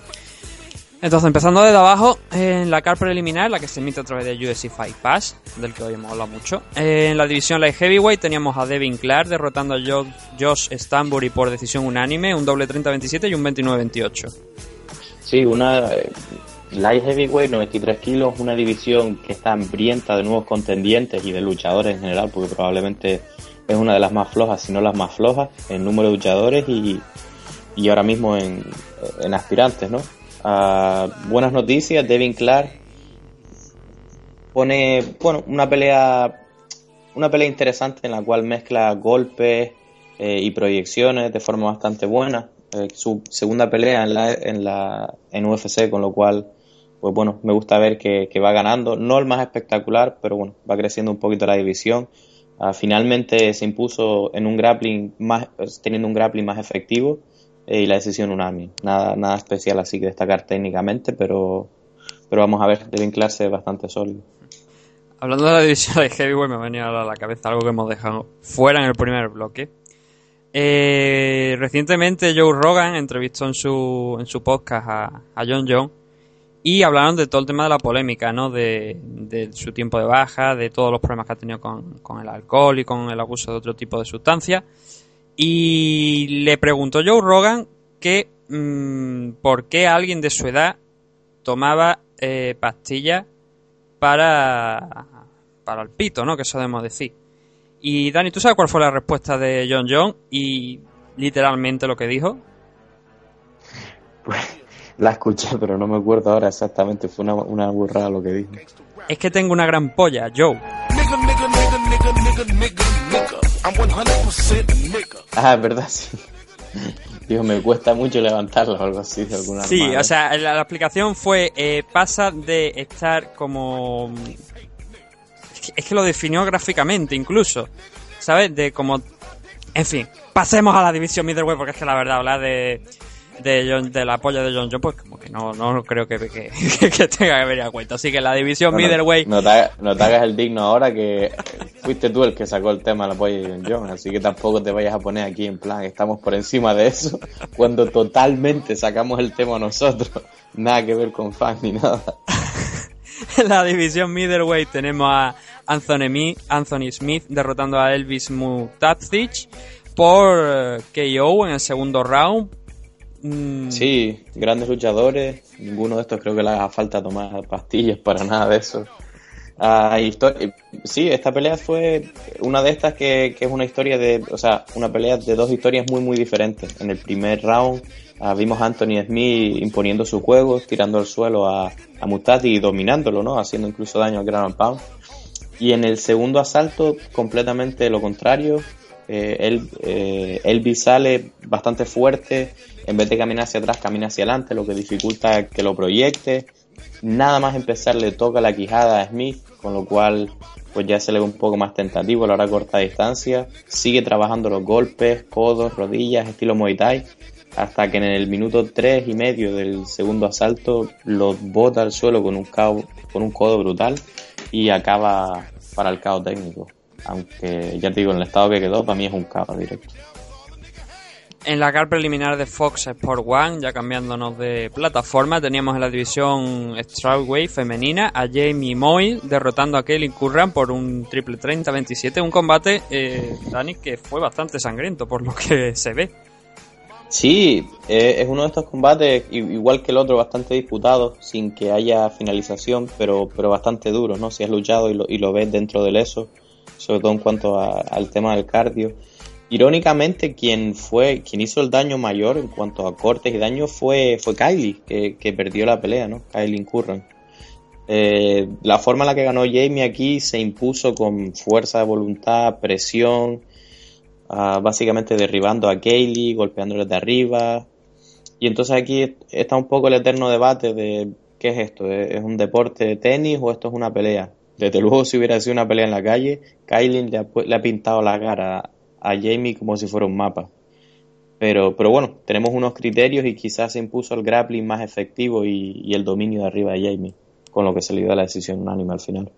Entonces, empezando desde abajo, en la car preliminar, la que se emite a través de UFC Fight Pass, del que hoy hemos hablado mucho. En la división Light Heavyweight teníamos a Devin Clark derrotando a Jo- Josh Stanbury por decisión unánime, un doble 30-27 y un 29-28. Sí, una eh, light heavyweight, 93 kilos, una división que está hambrienta de nuevos contendientes y de luchadores en general, porque probablemente es una de las más flojas, si no las más flojas, en número de luchadores y, y ahora mismo en aspirantes, ¿no? Ah, buenas noticias, Devin Clark pone, bueno, una pelea, una pelea interesante en la cual mezcla golpes eh, y proyecciones de forma bastante buena. Eh, su segunda pelea en la, en la en UFC, con lo cual, pues bueno, me gusta ver que, que va ganando. No el más espectacular, pero bueno, va creciendo un poquito la división. Ah, finalmente se impuso en un grappling más, teniendo un grappling más efectivo y la decisión unánime. Nada, nada especial así que destacar técnicamente, pero, pero vamos a ver, Devin Clark se ve bastante sólido. Hablando de la división de Heavyweight, me ha venido a la cabeza algo que hemos dejado fuera en el primer bloque. Eh, recientemente Joe Rogan entrevistó en su, en su podcast a, a John John y hablaron de todo el tema de la polémica, ¿no? De, de su tiempo de baja, de todos los problemas que ha tenido con, con el alcohol y con el abuso de otro tipo de sustancias. Y le preguntó Joe Rogan que mm, por qué alguien de su edad tomaba eh, pastillas para, para el pito, ¿no? Que eso debemos decir. Y Dani, ¿tú sabes cuál fue la respuesta de John John? Y literalmente lo que dijo? Pues la escuché, pero no me acuerdo ahora exactamente. Fue una, una burrada lo que dijo. Es que tengo una gran polla, Joe. Ah, es verdad, sí. Digo, me cuesta mucho levantarlo o algo así de alguna Sí, o sea, la, la explicación fue, eh, pasa de estar como... Es que, es que lo definió gráficamente incluso, ¿sabes? De como... En fin, pasemos a la división middleweight porque es que la verdad hablar de... De, John, de la polla de John John, pues como que no, no creo que, que, que tenga que venir a cuenta. Así que la división Bueno, middleweight... No te, hagas, no te hagas el digno ahora que fuiste tú el que sacó el tema de la polla de John John, así que tampoco te vayas a poner aquí en plan, estamos por encima de eso, cuando totalmente sacamos el tema nosotros. Nada que ver con fans ni nada. En la división middleweight tenemos a Anthony, Mi- Anthony Smith derrotando a Elvis Mutacic por eh, KO en el segundo round. Mm, Sí, grandes luchadores, ninguno de estos creo que le haga falta tomar pastillas para nada de eso. Ah, sí, esta pelea fue una de estas que, es una historia de, o sea, una pelea de dos historias muy muy diferentes. En el primer round ah, vimos a Anthony Smith imponiendo su juego, tirando al suelo a, a y dominándolo, ¿no? Haciendo incluso daño al ground and pound. Y en el segundo asalto, completamente lo contrario. Eh, él, eh, sale bastante fuerte. En vez de caminar hacia atrás, camina hacia adelante, lo que dificulta que lo proyecte. Nada más empezar le toca la quijada a Smith, con lo cual pues ya se le ve un poco más tentativo a la hora corta distancia. Sigue trabajando los golpes, codos, rodillas, estilo Muay Thai, hasta que en el minuto tres y medio del segundo asalto lo bota al suelo con un, con un codo brutal y acaba para el caos técnico. Aunque ya te digo, en el estado que quedó, para mí es un caos directo. En la car preliminar de Fox Sport One, ya cambiándonos de plataforma, teníamos en la división Strawweight femenina a Jamie Moy derrotando a Kelly Curran por un triple 30-27. Un combate, eh, Dani, que fue bastante sangriento por lo que se ve. Sí, eh, es uno de estos combates, igual que el otro, bastante disputado, sin que haya finalización, pero, pero bastante duro, ¿no? Si has luchado y lo, y lo ves dentro del eso, sobre todo en cuanto al tema del cardio. Irónicamente, quien fue, quien hizo el daño mayor en cuanto a cortes y daño fue, fue Kylie, que, que perdió la pelea, ¿no? Kylie Curran. Eh, la forma en la que ganó Jamie aquí se impuso con fuerza de voluntad, presión, ah, básicamente derribando a Kaylee, golpeándole de arriba. Y entonces aquí está un poco el eterno debate de qué es esto, ¿es un deporte de tenis o esto es una pelea? Desde luego si hubiera sido una pelea en la calle, Kylie le ha, le ha pintado la cara a Jamie como si fuera un mapa. Pero, pero bueno, tenemos unos criterios y quizás se impuso el grappling más efectivo y, el dominio de arriba de Jamie, con lo que se le dio la decisión unánime al final.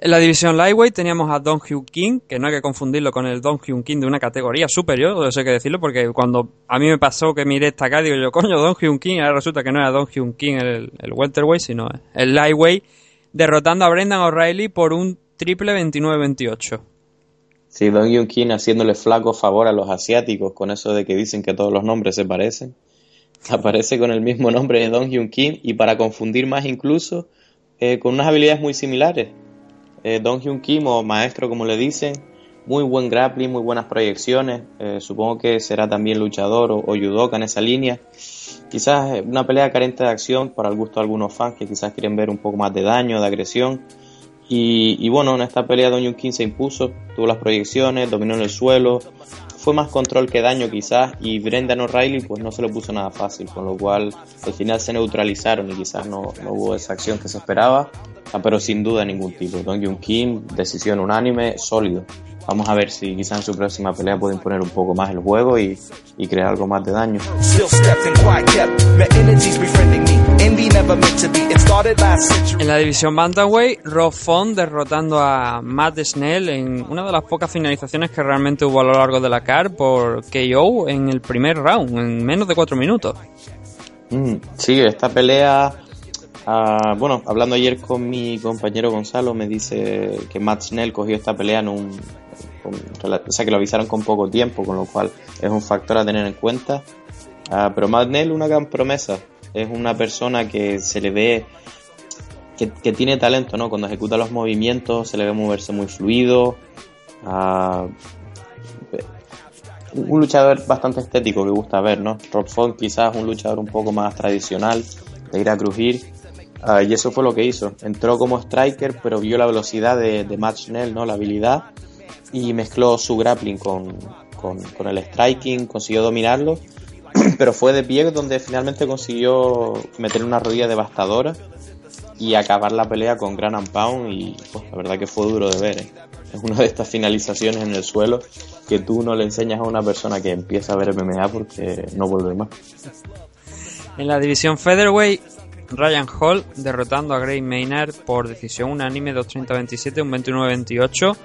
En la división Lightweight teníamos a Don Hyun King, que no hay que confundirlo con el Don Hyun King de una categoría superior, eso hay que decirlo, porque cuando a mí me pasó que miré esta acá, digo yo, coño, Don Hyun King, ahora resulta que no era Don Hyun King el, el welterweight, sino el lightweight, derrotando a Brendan O'Reilly por un triple 29-28. Sí, Don Yun King haciéndole flaco favor a los asiáticos con eso de que dicen que todos los nombres se parecen. Aparece con el mismo nombre de Don Hyun Kim y para confundir más incluso, eh, con unas habilidades muy similares. Eh, Don Hyun Kim o maestro como le dicen, muy buen grappling, muy buenas proyecciones. eh, supongo que será también luchador o, o judoka en esa línea. Quizás eh, una pelea carente de acción para el gusto de algunos fans que quizás quieren ver un poco más de daño, de agresión. Y, bueno, en esta pelea Don King se impuso, tuvo las proyecciones, dominó en el suelo, fue más control que daño quizás y Brendan O'Reilly pues no se lo puso nada fácil, con lo cual al final se neutralizaron y quizás no, hubo esa acción que se esperaba, ah, pero sin duda ningún tipo. Don Kim, decisión unánime, sólido. Vamos a ver si quizás en su próxima pelea puede imponer un poco más el juego y, y crear algo más de daño. En la división Bantamweight, Rob Font derrotando a Matt Snell en una de las pocas finalizaciones que realmente hubo a lo largo de la CAR por KO en el primer round, en menos de cuatro minutos. Mm, sí, esta pelea. ah, bueno, hablando ayer con mi compañero Gonzalo, me dice que Matt Snell cogió esta pelea en un. Con- o sea, que lo avisaron con poco tiempo, con lo cual es un factor a tener en cuenta. Ah, pero Matt Snell, una gran promesa. Es una persona que se le ve. Que, que tiene talento, ¿no? Cuando ejecuta los movimientos se le ve moverse muy fluido. ah, un luchador bastante estético que gusta ver, ¿no? Rob Font quizás un luchador un poco más tradicional, de ir a crujir, ah, y eso fue lo que hizo. Entró como striker, pero vio la velocidad de, de Schnell, ¿no? La habilidad, y mezcló su grappling con, con, el striking, consiguió dominarlo, pero fue de pie donde finalmente consiguió meter una rodilla devastadora y acabar la pelea con Gran Pound y pues, la verdad que fue duro de ver. ¿eh? Es una de estas finalizaciones en el suelo que tú no le enseñas a una persona que empieza a ver MMA porque no vuelve más. En la división Featherweight, Ryan Hall derrotando a Gray Maynard por decisión unánime 2-30-27, un 29-28.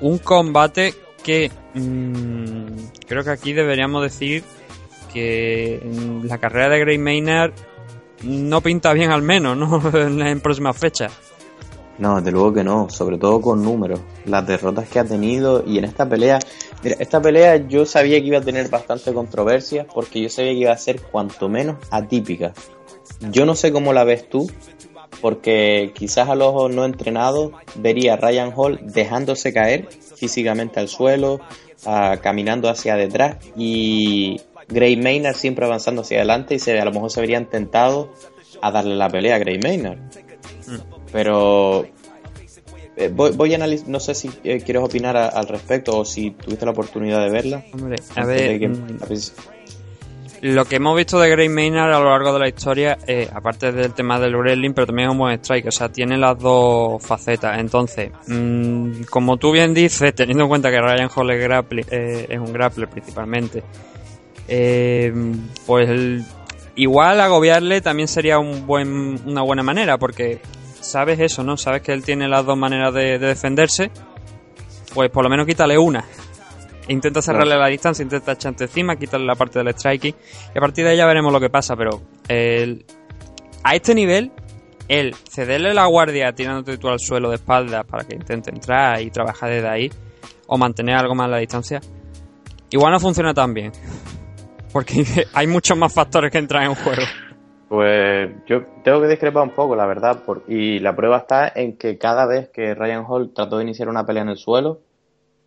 Un combate que mmm, creo que aquí deberíamos decir que la carrera de Gray Maynard no pinta bien al menos, ¿no? en próximas fechas. No, desde luego que no, sobre todo con números. Las derrotas que ha tenido y en esta pelea, mira, esta pelea yo sabía que iba a tener bastante controversia porque yo sabía que iba a ser cuanto menos atípica. Yo no sé cómo la ves tú, porque quizás al ojo no entrenado vería a Ryan Hall dejándose caer físicamente al suelo, uh, caminando hacia detrás y Gray Maynard siempre avanzando hacia adelante y se, a lo mejor se verían tentados a darle la pelea a Gray Maynard. Mm. Pero eh, voy, voy, a analizar, no sé si eh, quieres opinar a, al respecto o si tuviste la oportunidad de verla. Hombre, a ver, que, mm, a ver lo que hemos visto de Gray Maynard a lo largo de la historia, eh, aparte del tema del wrestling, pero también es un buen strike, o sea, tiene las dos facetas. Entonces, mmm, como tú bien dices, teniendo en cuenta que Ryan Hall es, grapple, eh, es un grappler principalmente, eh, pues igual agobiarle también sería un buen, una buena manera, porque sabes eso, ¿no? Sabes que él tiene las dos maneras de, de defenderse, pues por lo menos quítale una intenta cerrarle la distancia, intenta echarte encima, quitarle la parte del striking y a partir de ahí ya veremos lo que pasa, pero el, a este nivel, el cederle la guardia tirándote tú al suelo de espaldas para que intente entrar y trabajar desde ahí o mantener algo más la distancia, igual no funciona tan bien. Porque hay muchos más factores que entran en juego. Pues yo tengo que discrepar un poco, la verdad, por, y la prueba está en que cada vez que Ryan Hall trató de iniciar una pelea en el suelo,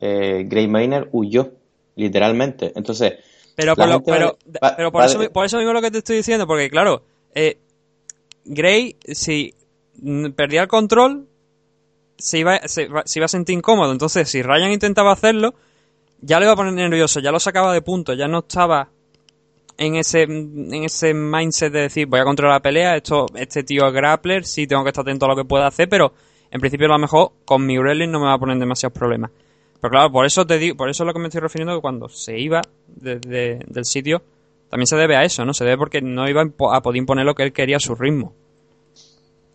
eh, Gray Maynard huyó, literalmente. Entonces, pero, por, lo, pero, va, pero por, va, eso, por, eso, mismo lo que te estoy diciendo, porque claro, eh, Gray, si perdía el control, se iba, se, se, iba a sentir incómodo. Entonces, si Ryan intentaba hacerlo, ya le iba a poner nervioso, ya lo sacaba de punto, ya no estaba en ese, en ese mindset de decir, voy a controlar la pelea, esto, este tío es grappler, sí tengo que estar atento a lo que pueda hacer, pero en principio a lo mejor con mi wrestling no me va a poner demasiados problemas. Pero claro, por eso te digo, por eso es lo que me estoy refiriendo que cuando se iba de, de, del sitio, también se debe a eso, ¿no? Se debe porque no iba a poder imponer lo que él quería a su ritmo.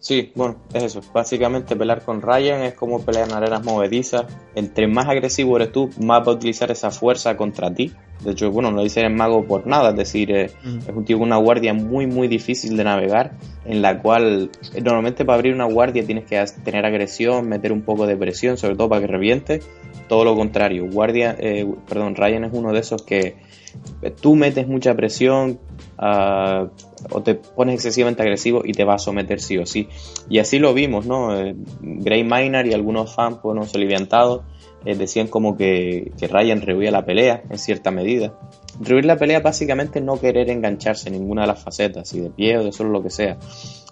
Sí, bueno, es eso. Básicamente pelear con Ryan es como pelear en arenas movedizas. Entre más agresivo eres tú, más va a utilizar esa fuerza contra ti. De hecho, bueno, no dice el mago por nada, es decir, eh, mm. es un tío con una guardia muy, muy difícil de navegar, en la cual eh, normalmente para abrir una guardia tienes que tener agresión, meter un poco de presión, sobre todo para que reviente. Todo lo contrario, guardia, eh, perdón, Ryan es uno de esos que tú metes mucha presión, uh, o te pones excesivamente agresivo y te va a someter sí o sí. Y así lo vimos, ¿no? Eh, Gray Minor y algunos fans, bueno, soliviantados, eh, decían como que, que Ryan rehuía la pelea en cierta medida. Rehuir la pelea básicamente no querer engancharse en ninguna de las facetas, si de pie o de solo lo que sea.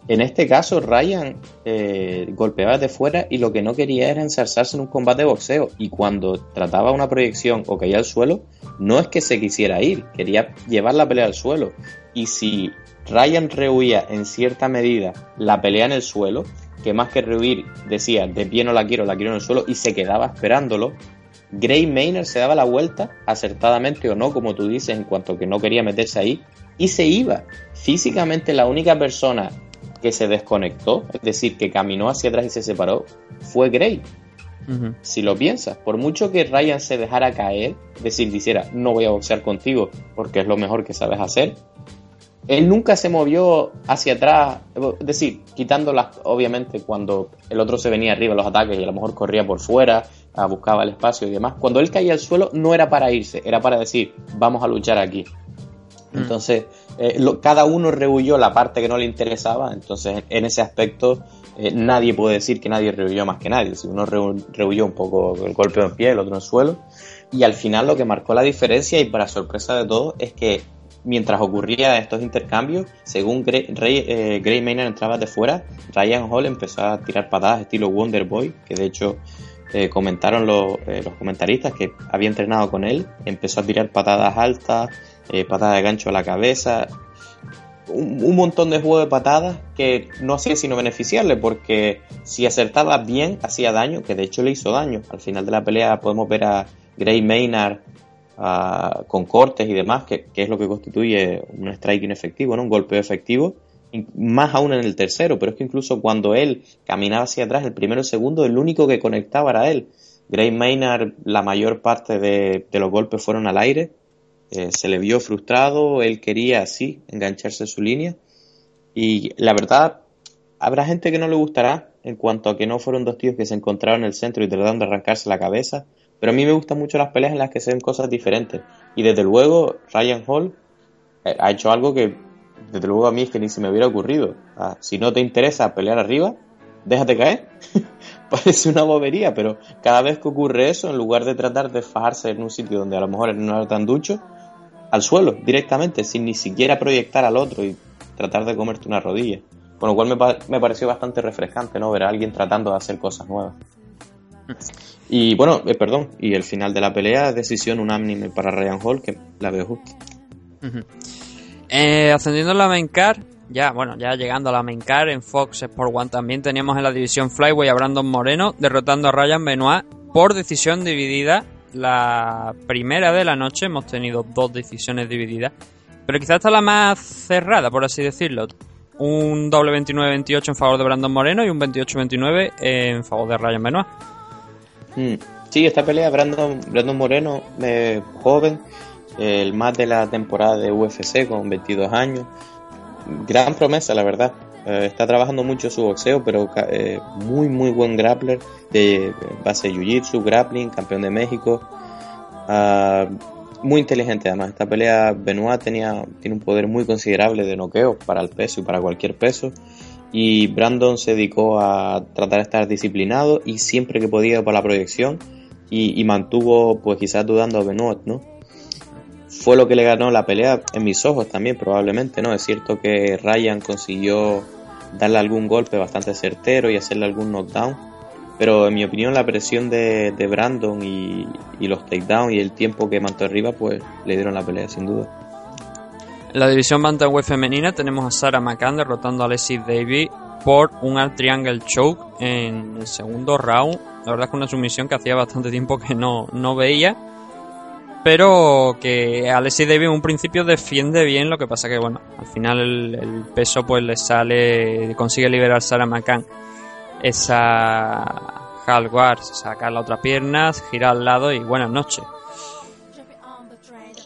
En este caso, Ryan eh, golpeaba de fuera y lo que no quería era ensarzarse en un combate de boxeo. Y cuando trataba una proyección o caía al suelo, no es que se quisiera ir, quería llevar la pelea al suelo. Y si Ryan rehuía en cierta medida la pelea en el suelo, que más que rehuir decía de pie no la quiero, la quiero en el suelo y se quedaba esperándolo, Gray Maynard se daba la vuelta, acertadamente o no, como tú dices, en cuanto que no quería meterse ahí, y se iba. Físicamente la única persona que se desconectó, es decir, que caminó hacia atrás y se separó, fue Gray. Uh -huh. Si lo piensas, por mucho que Ryan se dejara caer, es decir, dijera, no voy a boxear contigo porque es lo mejor que sabes hacer, él nunca se movió hacia atrás, es decir, quitándolas, obviamente, cuando el otro se venía arriba los ataques y a lo mejor corría por fuera, buscaba el espacio y demás. Cuando él caía al suelo no era para irse, era para decir, vamos a luchar aquí. Mm. Entonces, eh, lo- cada uno rehuyó la parte que no le interesaba, entonces en ese aspecto eh, nadie puede decir que nadie rehuyó más que nadie. Si uno rehu- rehuyó un poco el golpe en pie, el otro en el suelo, y al final lo que marcó la diferencia y para sorpresa de todos es que mientras ocurría estos intercambios, según eh, Gray Maynard entraba de fuera, Ryan Hall empezó a tirar patadas estilo Wonder Boy, que de hecho eh, comentaron los, eh, los comentaristas que había entrenado con él, empezó a tirar patadas altas, patadas de gancho a la cabeza, un, un montón de juego de patadas que no hacía sino beneficiarle porque si acertaba bien hacía daño, que de hecho le hizo daño. Al final de la pelea podemos ver a Gray Maynard con cortes y demás, que, es lo que constituye un strike inefectivo, ¿no? un golpe efectivo, más aún en el tercero, pero es que incluso cuando él caminaba hacia atrás, el primero y el segundo, el único que conectaba era él. Gray Maynard, la mayor parte de, los golpes fueron al aire, eh, se le vio frustrado, él quería, sí, engancharse en su línea. Y la verdad, habrá gente que no le gustará en cuanto a que no fueron dos tíos que se encontraron en el centro y trataron de arrancarse la cabeza. Pero a mí me gustan mucho las peleas en las que se ven cosas diferentes. Y desde luego, Ryan Hall eh, ha hecho algo que, desde luego, a mí es que ni se me hubiera ocurrido. Ah, si no te interesa pelear arriba, déjate caer. Parece una bobería, pero cada vez que ocurre eso, en lugar de tratar de fajarse en un sitio donde a lo mejor no era tan ducho, al suelo directamente, sin ni siquiera proyectar al otro y tratar de comerte una rodilla. Con lo cual me, me pareció bastante refrescante, ¿no? Ver a alguien tratando de hacer cosas nuevas. Y bueno, eh, perdón, y el final de la pelea, decisión unánime para Ryan Hall, que la veo justa. Eh, ascendiendo a la main ya, bueno, ya llegando a la main en Fox Sport One también teníamos en la división Flyway a Brandon Moreno derrotando a Ryan Benoit por decisión dividida. La primera de la noche hemos tenido dos decisiones divididas, pero quizás esta la más cerrada, por así decirlo. Un doble 29-28 en favor de Brandon Moreno y un 28-29 en favor de Ryan Benoit. Mm. Sí, esta pelea, Brandon, Brandon Moreno, eh, joven, el más de la temporada de UFC con 22 años. Gran promesa, la verdad. Eh, está trabajando mucho su boxeo, pero eh, muy, muy buen grappler de base jiu-jitsu, grappling, campeón de México. Ah, muy inteligente además. Esta pelea, Benoit tenía, tiene un poder muy considerable de noqueo para el peso y para cualquier peso. Y Brandon se dedicó a tratar de estar disciplinado y siempre que podía para la proyección y, mantuvo, pues quizás dudando a Benoit, ¿no? Fue lo que le ganó la pelea en mis ojos también, probablemente, ¿no? Es cierto que Ryan consiguió darle algún golpe bastante certero y hacerle algún knockdown, pero en mi opinión la presión de, de Brandon y, y los takedowns y el tiempo que mantuvo arriba, pues le dieron la pelea, sin duda. La división Bantamweight femenina tenemos a Sarah McCann derrotando a Leslie Davy por un Alt Triangle Choke en el segundo round. La verdad es que una sumisión que hacía bastante tiempo que no, no veía. Pero que Alexis Davis en un principio defiende bien, lo que pasa que bueno, al final el, peso pues le sale, consigue liberar Sarah McCann esa half guard, sacar la otra pierna, girar al lado y buenas noches.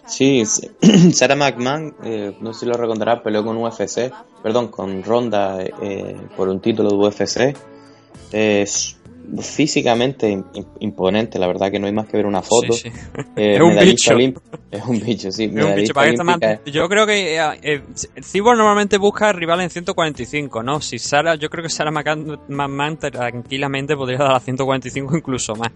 Sí. Sarah McMahon, eh, no sé si lo recordarás, peleó con UFC, perdón, con Ronda eh, por un título de UFC. Es físicamente im- imponente, la verdad que no hay más que ver una foto. Sí, sí. Eh, Es un bicho. Es un bicho, sí. Es un bicho, para más-. Yo creo que eh, eh, Cyborg normalmente busca rivales en 145, ¿no? Si Sara, yo creo que Sara McMahon tranquilamente podría dar a 145 incluso más.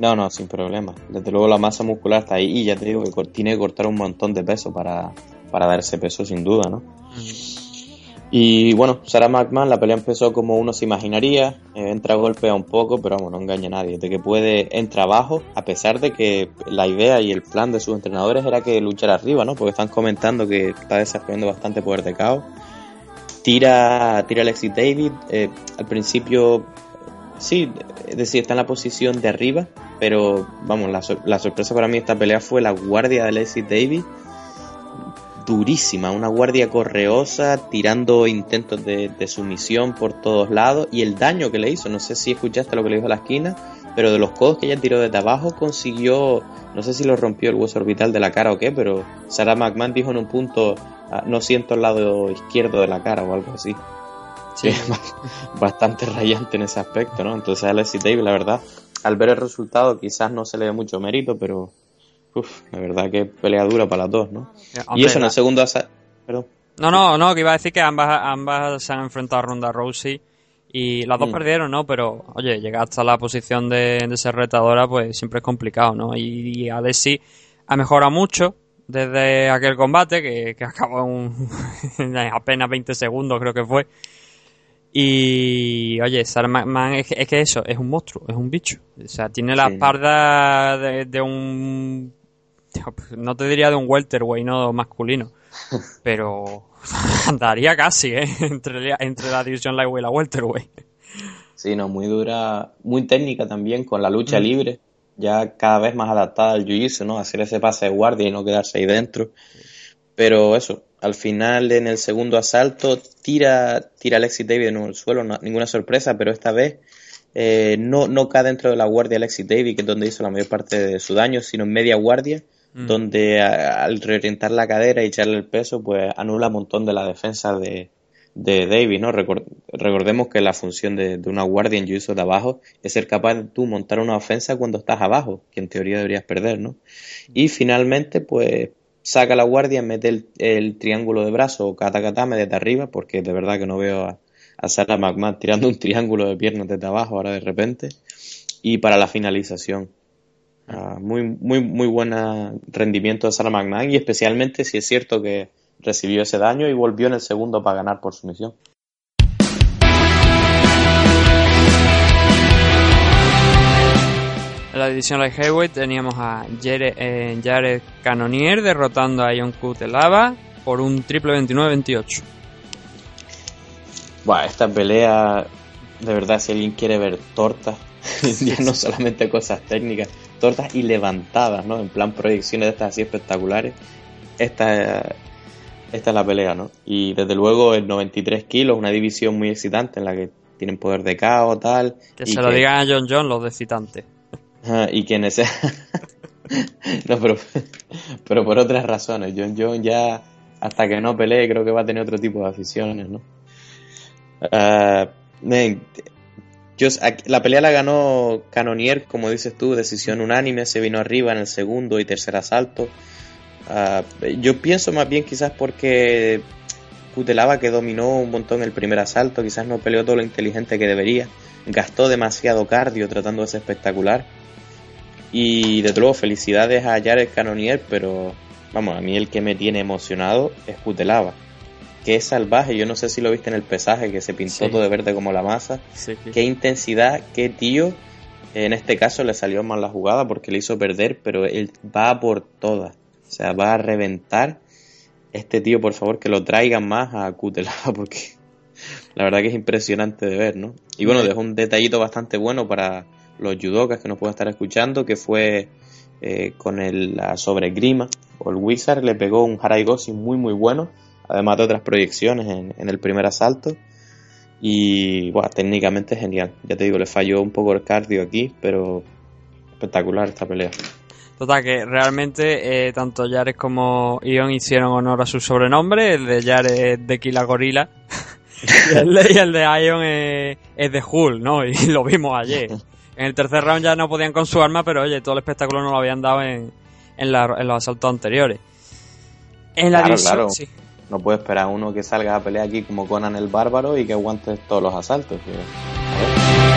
No, no, sin problema. Desde luego la masa muscular está ahí y ya te digo que tiene que cortar un montón de peso para, para dar ese peso sin duda, ¿no? Y bueno, Sarah McMahon, la pelea empezó como uno se imaginaría, eh, entra golpea un poco, pero vamos, no engaña a nadie, de que puede, entra abajo, a pesar de que la idea y el plan de sus entrenadores era que luchara arriba, ¿no? Porque están comentando que está desarrollando bastante poder de caos. Tira, tira Alexis David, eh, al principio, sí, es decir, está en la posición de arriba, pero vamos, la, la sorpresa para mí esta pelea fue la guardia de Alexis David, durísima, una guardia correosa, tirando intentos de, de sumisión por todos lados y el daño que le hizo, no sé si escuchaste lo que le dijo a la esquina, pero de los codos que ella tiró desde abajo consiguió, no sé si lo rompió el hueso orbital de la cara o qué, pero Sarah McMahon dijo en un punto, "Ah, no siento el lado izquierdo de la cara o algo así. Sí. Bastante rayante en ese aspecto, ¿no? Entonces Alexis Davis, la verdad, al ver el resultado quizás no se le dé mucho mérito, pero uf, la verdad que pelea dura para las dos, ¿no? Y eso en la- el segundo perdón. No, no, no, que iba a decir que ambas, ambas se han enfrentado a Ronda Rousey y las dos Mm. perdieron, ¿no? Pero, oye, llegar hasta la posición de, de ser retadora, pues siempre es complicado, ¿no? Y, y Alessi ha mejorado mucho desde aquel combate, que, que acabó en apenas 20 segundos, creo que fue. Y, oye, Sarah McMahon es, que- es que eso, es un monstruo, es un bicho. O sea, tiene la Sí. espalda de, de un... No te diría de un welterweight, no masculino. Pero andaría casi, ¿eh? Entre, la- entre la división lightweight y la welterweight. Sí, no, muy dura, muy técnica también con la lucha Mm. libre, ya cada vez más adaptada al jiu-jitsu, ¿no? Hacer ese pase de guardia y no quedarse ahí dentro. Pero eso, al final en el segundo asalto tira, tira a Alexis Davis nuevo al suelo, no- ninguna sorpresa, pero esta vez eh, no, no cae dentro de la guardia Alexis Davis, que es donde hizo la mayor parte de su daño, sino en media guardia, Mm. donde a- al reorientar la cadera y echarle el peso, pues anula un montón de la defensa de, de Davis, ¿no? Recor- recordemos que la función de, de una guardia en jiu-jitsu de abajo es ser capaz de tú montar una ofensa cuando estás abajo, que en teoría deberías perder, ¿no? Y finalmente, pues saca la guardia, mete el, el triángulo de brazo o katakatame desde arriba, porque de verdad que no veo a, a Sarah McMahon tirando un triángulo de piernas desde abajo ahora de repente. Y para la finalización. Ah, muy, muy, muy buen rendimiento de Sarah McMahon y especialmente si es cierto que recibió ese daño y volvió en el segundo para ganar por sumisión. La división light heavyweight teníamos a Jared, eh, Jared Cannonier derrotando a Ion Kutelava por un triple 29-28. Buah, esta pelea, de verdad, si alguien quiere ver tortas, ya no solamente cosas técnicas, tortas y levantadas, ¿no? En plan proyecciones de estas así espectaculares. Esta, esta es la pelea, ¿no? Y desde luego el 93 kilos, una división muy excitante en la que tienen poder de caos, tal. Que y se lo digan a John John los de citante. Ajá, y que en ese... no, pero, pero por otras razones. John John ya, hasta que no pelee, creo que va a tener otro tipo de aficiones, ¿no? Ah, aquí- la pelea la ganó Canonier, como dices tú, decisión unánime, se vino arriba en el segundo y tercer asalto. Ah, yo pienso más bien quizás porque Kutelava que dominó un montón el primer asalto, quizás no peleó todo lo inteligente que debería, gastó demasiado cardio tratando de ser espectacular. Y desde luego felicidades a Jared Cannonier, pero vamos, a mí el que me tiene emocionado es Kutelava. Que es salvaje, yo no sé si lo viste en el pesaje, que se pintó Sí. todo de verde como la masa. Sí, sí. Qué intensidad, qué tío. En este caso le salió mal la jugada porque le hizo perder, pero él va por todas. O sea, va a reventar. Este tío, por favor, que lo traigan más a Kutelava porque la verdad que es impresionante de ver, ¿no? Y bueno, dejó un detallito bastante bueno para los judokas que nos puedan estar escuchando, que fue eh, con el la sobre Grima o el Wizard, le pegó un Haraigoshi muy muy bueno, además de otras proyecciones en, en el primer asalto. Y bueno, técnicamente genial. Ya te digo, le falló un poco el cardio aquí, pero espectacular esta pelea. Total, que realmente eh, tanto Jared como Ion hicieron honor a su sobrenombre. El de Jared es de Kila Gorila. y, el de, y el de Ion es, es de Hull, ¿no? Y lo vimos ayer. En el tercer round ya no podían con su arma, pero oye, todo el espectáculo no lo habían dado en, en, la- en los asaltos anteriores. En la Claro, división, claro. sí. No puede esperar uno que salga a pelear aquí como Conan el Bárbaro y que aguante todos los asaltos. ver.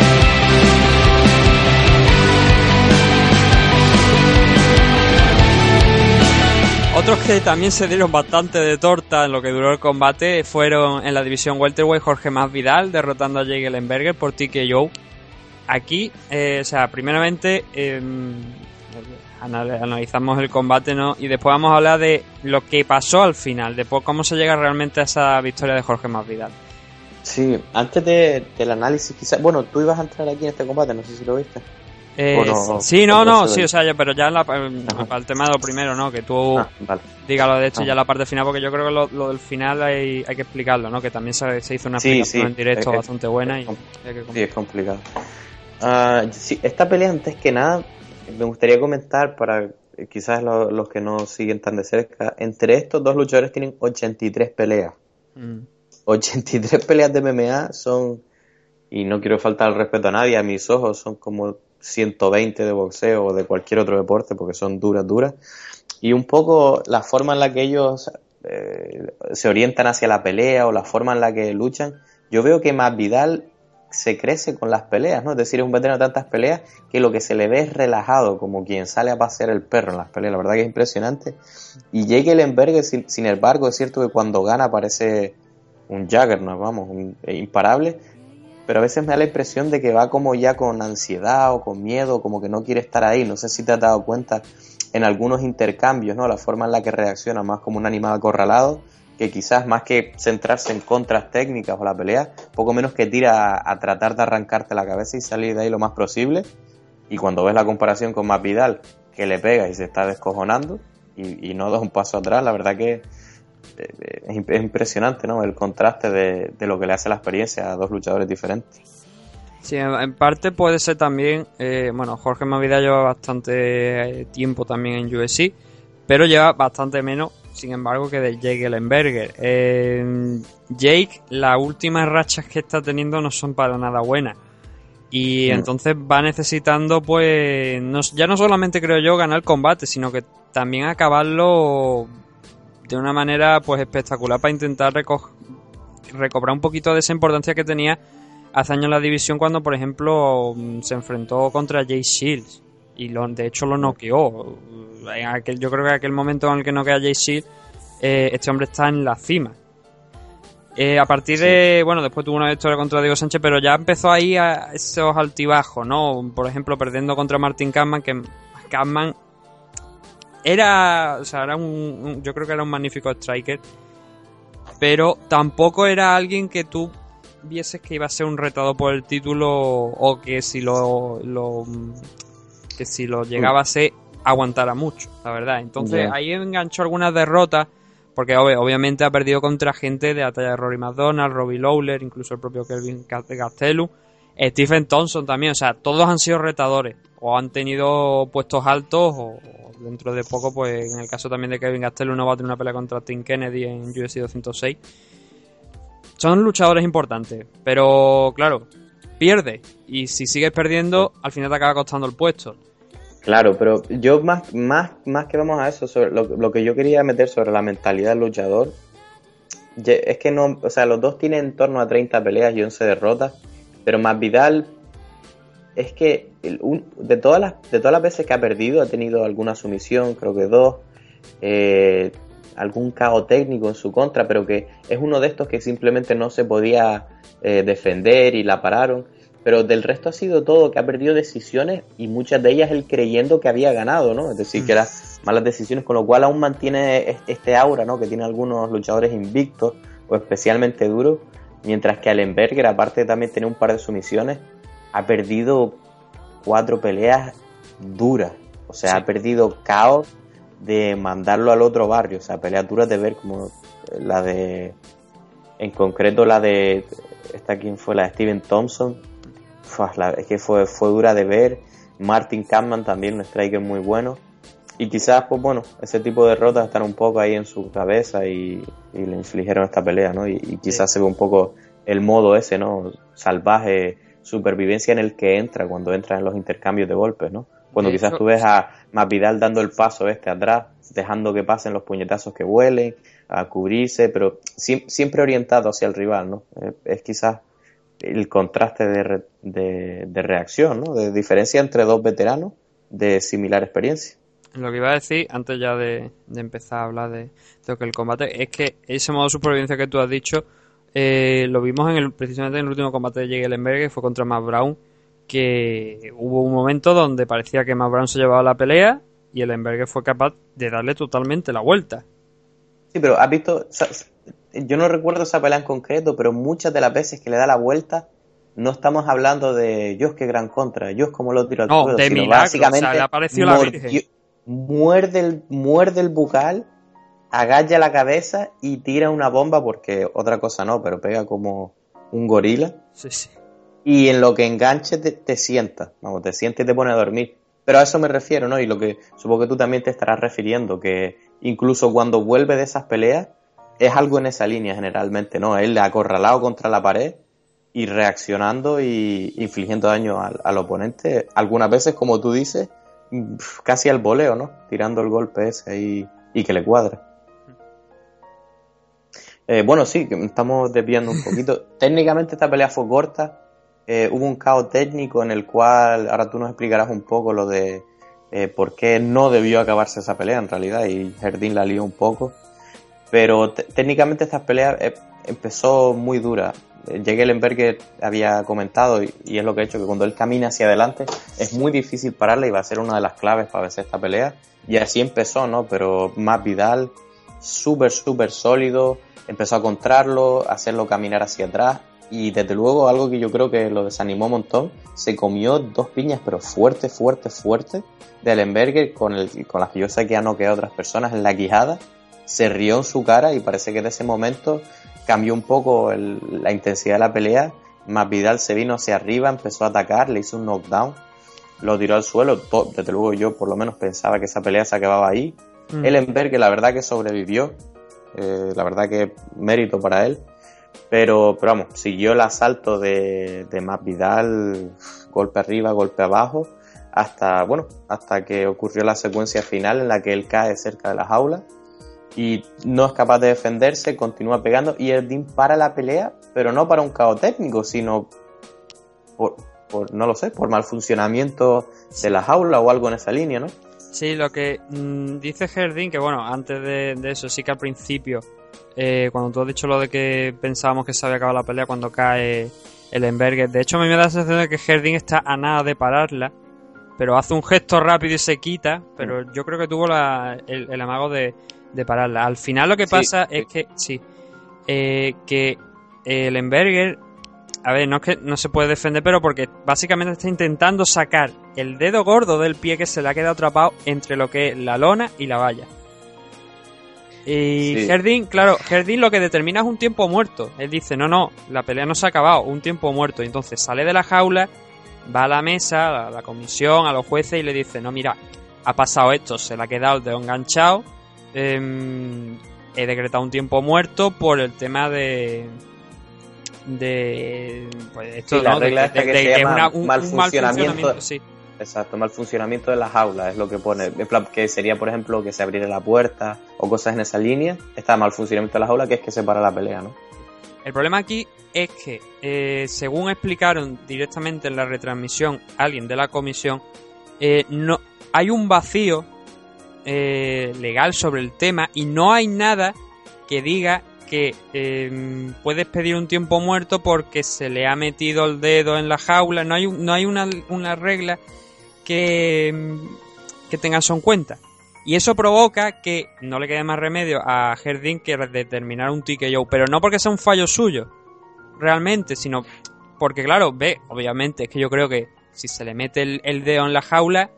Otros que también se dieron bastante de torta en lo que duró el combate fueron en la división welterweight Jorge Más Vidal derrotando a Jake Ellenberger por TKO. Aquí, eh, o sea, primeramente eh, anal- analizamos el combate, ¿no? Y después vamos a hablar de lo que pasó al final, de cómo se llega realmente a esa victoria de Jorge Más Vidal. Sí, antes de- del análisis, quizás. Bueno, tú ibas a entrar aquí en este combate, no sé si lo viste. Eh, no, sí, no, no, sí, o sea, ya- pero ya en la- Ajá. para el tema de lo primero, ¿no? Que tú Ah, vale. diga lo de hecho Ah. ya la parte final, porque yo creo que lo, lo del final hay, hay que explicarlo, ¿no? Que también se, se hizo una Sí, explicación sí, en directo es bastante buena y es Sí, es complicado. Ah, sí, esta pelea, antes que nada, me gustaría comentar para eh, quizás lo- los que no siguen tan de cerca, entre estos dos luchadores tienen 83 peleas. Mm. 83 peleas de MMA son, y no quiero faltar el respeto a nadie, a mis ojos son como 120 de boxeo o de cualquier otro deporte porque son duras, duras. Y un poco la forma en la que ellos eh, se orientan hacia la pelea o la forma en la que luchan, yo veo que más Vidal se crece con las peleas, ¿no? Es decir, es un veterano de tantas peleas que lo que se le ve es relajado, como quien sale a pasear el perro en las peleas. La verdad que es impresionante. Y Jake Ellenberger, sin, sin embargo, es cierto que cuando gana parece un Jaggernaut, vamos, un, imparable. Pero a veces me da la impresión de que va como ya con ansiedad o con miedo, como que no quiere estar ahí. No sé si te has dado cuenta en algunos intercambios, ¿no? La forma en la que reacciona más como un animal acorralado que quizás más que centrarse en contras técnicas o la pelea, poco menos que tira a, tratar de arrancarte la cabeza y salir de ahí lo más posible. Y cuando ves la comparación con Vidal que le pega y se está descojonando y, no da un paso atrás, la verdad que eh, es, impresionante ¿no? el contraste de, lo que le hace la experiencia a dos luchadores diferentes. Sí, en parte puede ser también, eh, bueno, Jorge Mavidal lleva bastante eh, tiempo también en UFC, pero lleva bastante menos sin embargo, que de Jake Ellenberger. Eh, Jake, las últimas rachas que está teniendo no son para nada buenas. Y mm. entonces va necesitando, pues, ya no solamente creo yo ganar el combate, sino que también acabarlo de una manera, pues, espectacular para intentar recobrar un poquito de esa importancia que tenía hace años en la división cuando, por ejemplo, se enfrentó contra Jay Shields. Y lo, de hecho lo noqueó aquel, yo creo que en aquel momento en el que no queda Jay Seed, eh, este hombre está en la cima. Eh, a partir de, bueno, después tuvo una victoria contra Diego Sánchez, pero ya empezó ahí a esos altibajos, ¿no? Por ejemplo, perdiendo contra Martin Kampman, que Kampman era, o sea, era un, yo creo que era un magnífico striker, pero tampoco era alguien que tú vieses que iba a ser un retado por el título o que si lo, lo que si lo llegaba a ser aguantara mucho, la verdad. Entonces ahí enganchó algunas derrotas, porque obviamente ha perdido contra gente de la talla de Rory McDonald, Robbie Lawler, incluso el propio Kelvin Gastelum, Stephen Thompson también, o sea, todos han sido retadores, o han tenido puestos altos, o, dentro de poco, pues en el caso también de Kevin Gastelum no va a tener una pelea contra Tim Kennedy en UFC 206. Son luchadores importantes, pero claro, pierde, y si sigues perdiendo, al final te acaba costando el puesto. Claro, pero yo más, más, más que vamos a eso, sobre lo, que yo quería meter sobre la mentalidad del luchador, es que no, o sea, los dos tienen en torno a 30 peleas y 11 derrotas, pero más Vidal es que de, todas las, de todas las veces que ha perdido ha tenido alguna sumisión, creo que dos, eh, algún caos técnico en su contra, pero que es uno de estos que simplemente no se podía eh, defender y la pararon pero del resto ha sido todo que ha perdido decisiones y muchas de ellas él creyendo que había ganado, ¿no? Es decir, que eran malas decisiones, con lo cual aún mantiene este aura, ¿no? Que tiene algunos luchadores invictos o especialmente duros, mientras que Allenberger, aparte de también tener un par de sumisiones, ha perdido cuatro peleas duras, o sea, ha perdido caos de mandarlo al otro barrio, o sea, peleas duras de ver como la de, en concreto la de, esta quien fue la de Steven Thompson, es que fue, fue dura de ver. Martin Kampman también, un striker muy bueno. Y quizás, pues bueno, ese tipo de derrotas están un poco ahí en su cabeza y, le infligieron esta pelea, ¿no? Y, quizás se ve un poco el modo ese, ¿no? Salvaje, supervivencia en el que entra cuando entra en los intercambios de golpes, ¿no? Cuando quizás tú ves a Mavidal dando el paso este atrás, dejando que pasen los puñetazos que huelen, a cubrirse, pero siempre orientado hacia el rival, ¿no? es quizás el contraste de, de, reacción, ¿no? De diferencia entre dos veteranos de similar experiencia. Lo que iba a decir, antes ya de, empezar a hablar de, lo que el combate, es que ese modo de supervivencia que tú has dicho, eh, lo vimos en el, precisamente en el último combate de Jake que fue contra Matt Brown, que hubo un momento donde parecía que Matt Brown se llevaba la pelea y el Emberger fue capaz de darle totalmente la vuelta. Sí, pero has visto, yo no recuerdo esa pelea en concreto, pero muchas de las veces que le da la vuelta, no estamos hablando de yo es que gran contra, yo es como lo tiro al no, de sino básicamente la muerde, el, muerde el bucal, agalla la cabeza y tira una bomba, porque otra cosa no, pero pega como un gorila. Sí, sí. Y en lo que enganche te, te sienta, vamos, te sienta y te pone a dormir. Pero a eso me refiero, ¿no? Y lo que supongo que tú también te estarás refiriendo, que incluso cuando vuelve de esas peleas, es algo en esa línea generalmente, ¿no? Él acorralado contra la pared y reaccionando y infligiendo daño al, oponente, algunas veces, como tú dices, casi al voleo, ¿no? Tirando el golpe ese ahí y que le cuadra. Eh, bueno, sí, que estamos desviando un poquito. Técnicamente esta pelea fue corta. Eh, hubo un caos técnico en el cual ahora tú nos explicarás un poco lo de eh, por qué no debió acabarse esa pelea en realidad y Jardín la lió un poco. Pero técnicamente esta pelea eh, empezó muy dura. Enberg había comentado, y, y, es lo que ha hecho, que cuando él camina hacia adelante es muy difícil pararla y va a ser una de las claves para vencer esta pelea. Y así empezó, ¿no? Pero más Vidal, súper, súper sólido, empezó a contrarlo, a hacerlo caminar hacia atrás y desde luego algo que yo creo que lo desanimó un montón, se comió dos piñas pero fuerte, fuerte, fuerte de Ellenberger con, el, con las que yo sé que ha noqueado a otras personas en la quijada, se rió en su cara y parece que de ese momento cambió un poco el, la intensidad de la pelea, más Vidal se vino hacia arriba, empezó a atacar, le hizo un knockdown, lo tiró al suelo, desde luego yo por lo menos pensaba que esa pelea se acababa ahí, mm. Ellenberger la verdad que sobrevivió, eh, la verdad que mérito para él. Pero, pero vamos, siguió el asalto de, de Más Vidal, golpe arriba, golpe abajo, hasta, bueno, hasta que ocurrió la secuencia final en la que él cae cerca de la jaula y no es capaz de defenderse, continúa pegando y Erdín para la pelea, pero no para un caos técnico, sino por, por, no lo sé, por mal funcionamiento de la jaula o algo en esa línea, ¿no? Sí, lo que mmm, dice Jardín, que bueno, antes de, de, eso, sí que al principio, eh, cuando tú has dicho lo de que pensábamos que se había acabado la pelea cuando cae el Enberger, de hecho a mí me da la sensación de que Jardín está a nada de pararla, pero hace un gesto rápido y se quita, pero yo creo que tuvo la, el, el, amago de, de, pararla. Al final lo que pasa sí, es que, sí, eh, que el Enberger a ver, no es que no se puede defender, pero porque básicamente está intentando sacar el dedo gordo del pie que se le ha quedado atrapado entre lo que es la lona y la valla. Y sí. Herdin, claro, Herdin lo que determina es un tiempo muerto. Él dice, no, no, la pelea no se ha acabado, un tiempo muerto. Entonces sale de la jaula, va a la mesa, a la comisión, a los jueces y le dice, no, mira, ha pasado esto, se le ha quedado el dedo enganchado. Eh, he decretado un tiempo muerto por el tema de de pues esto sí, la ¿no? regla de, esta que de, se de llama una, un, mal, un funcionamiento, mal funcionamiento sí. exacto mal funcionamiento de la jaula es lo que pone en plan que sería por ejemplo que se abriera la puerta o cosas en esa línea está mal funcionamiento de la jaula que es que se para la pelea no el problema aquí es que eh, según explicaron directamente en la retransmisión alguien de la comisión eh, no hay un vacío eh, legal sobre el tema y no hay nada que diga que eh, puedes pedir un tiempo muerto porque se le ha metido el dedo en la jaula. No hay, no hay una, una regla que, que tenga eso en cuenta. Y eso provoca que no le quede más remedio a Herdin que determinar un TKO. Pero no porque sea un fallo suyo, realmente, sino porque, claro, ve, obviamente, es que yo creo que si se le mete el dedo en la jaula,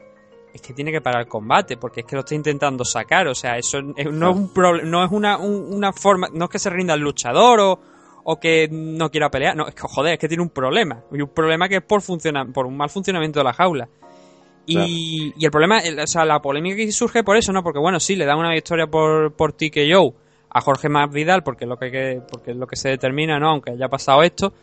es que tiene que parar el combate, porque es que lo está intentando sacar, o sea, eso no es un no es una, un, una forma, no es que se rinda el luchador o, o que no quiera pelear, no, es que joder, es que tiene un problema, y un problema que es por funcionar, por un mal funcionamiento de la jaula. Y, claro. y el problema, o sea, la polémica que surge por eso, ¿no? Porque bueno, sí, le dan una victoria por, por TKO a Jorge Masvidal, porque es lo que, porque es lo que se determina, ¿no? Aunque haya pasado esto.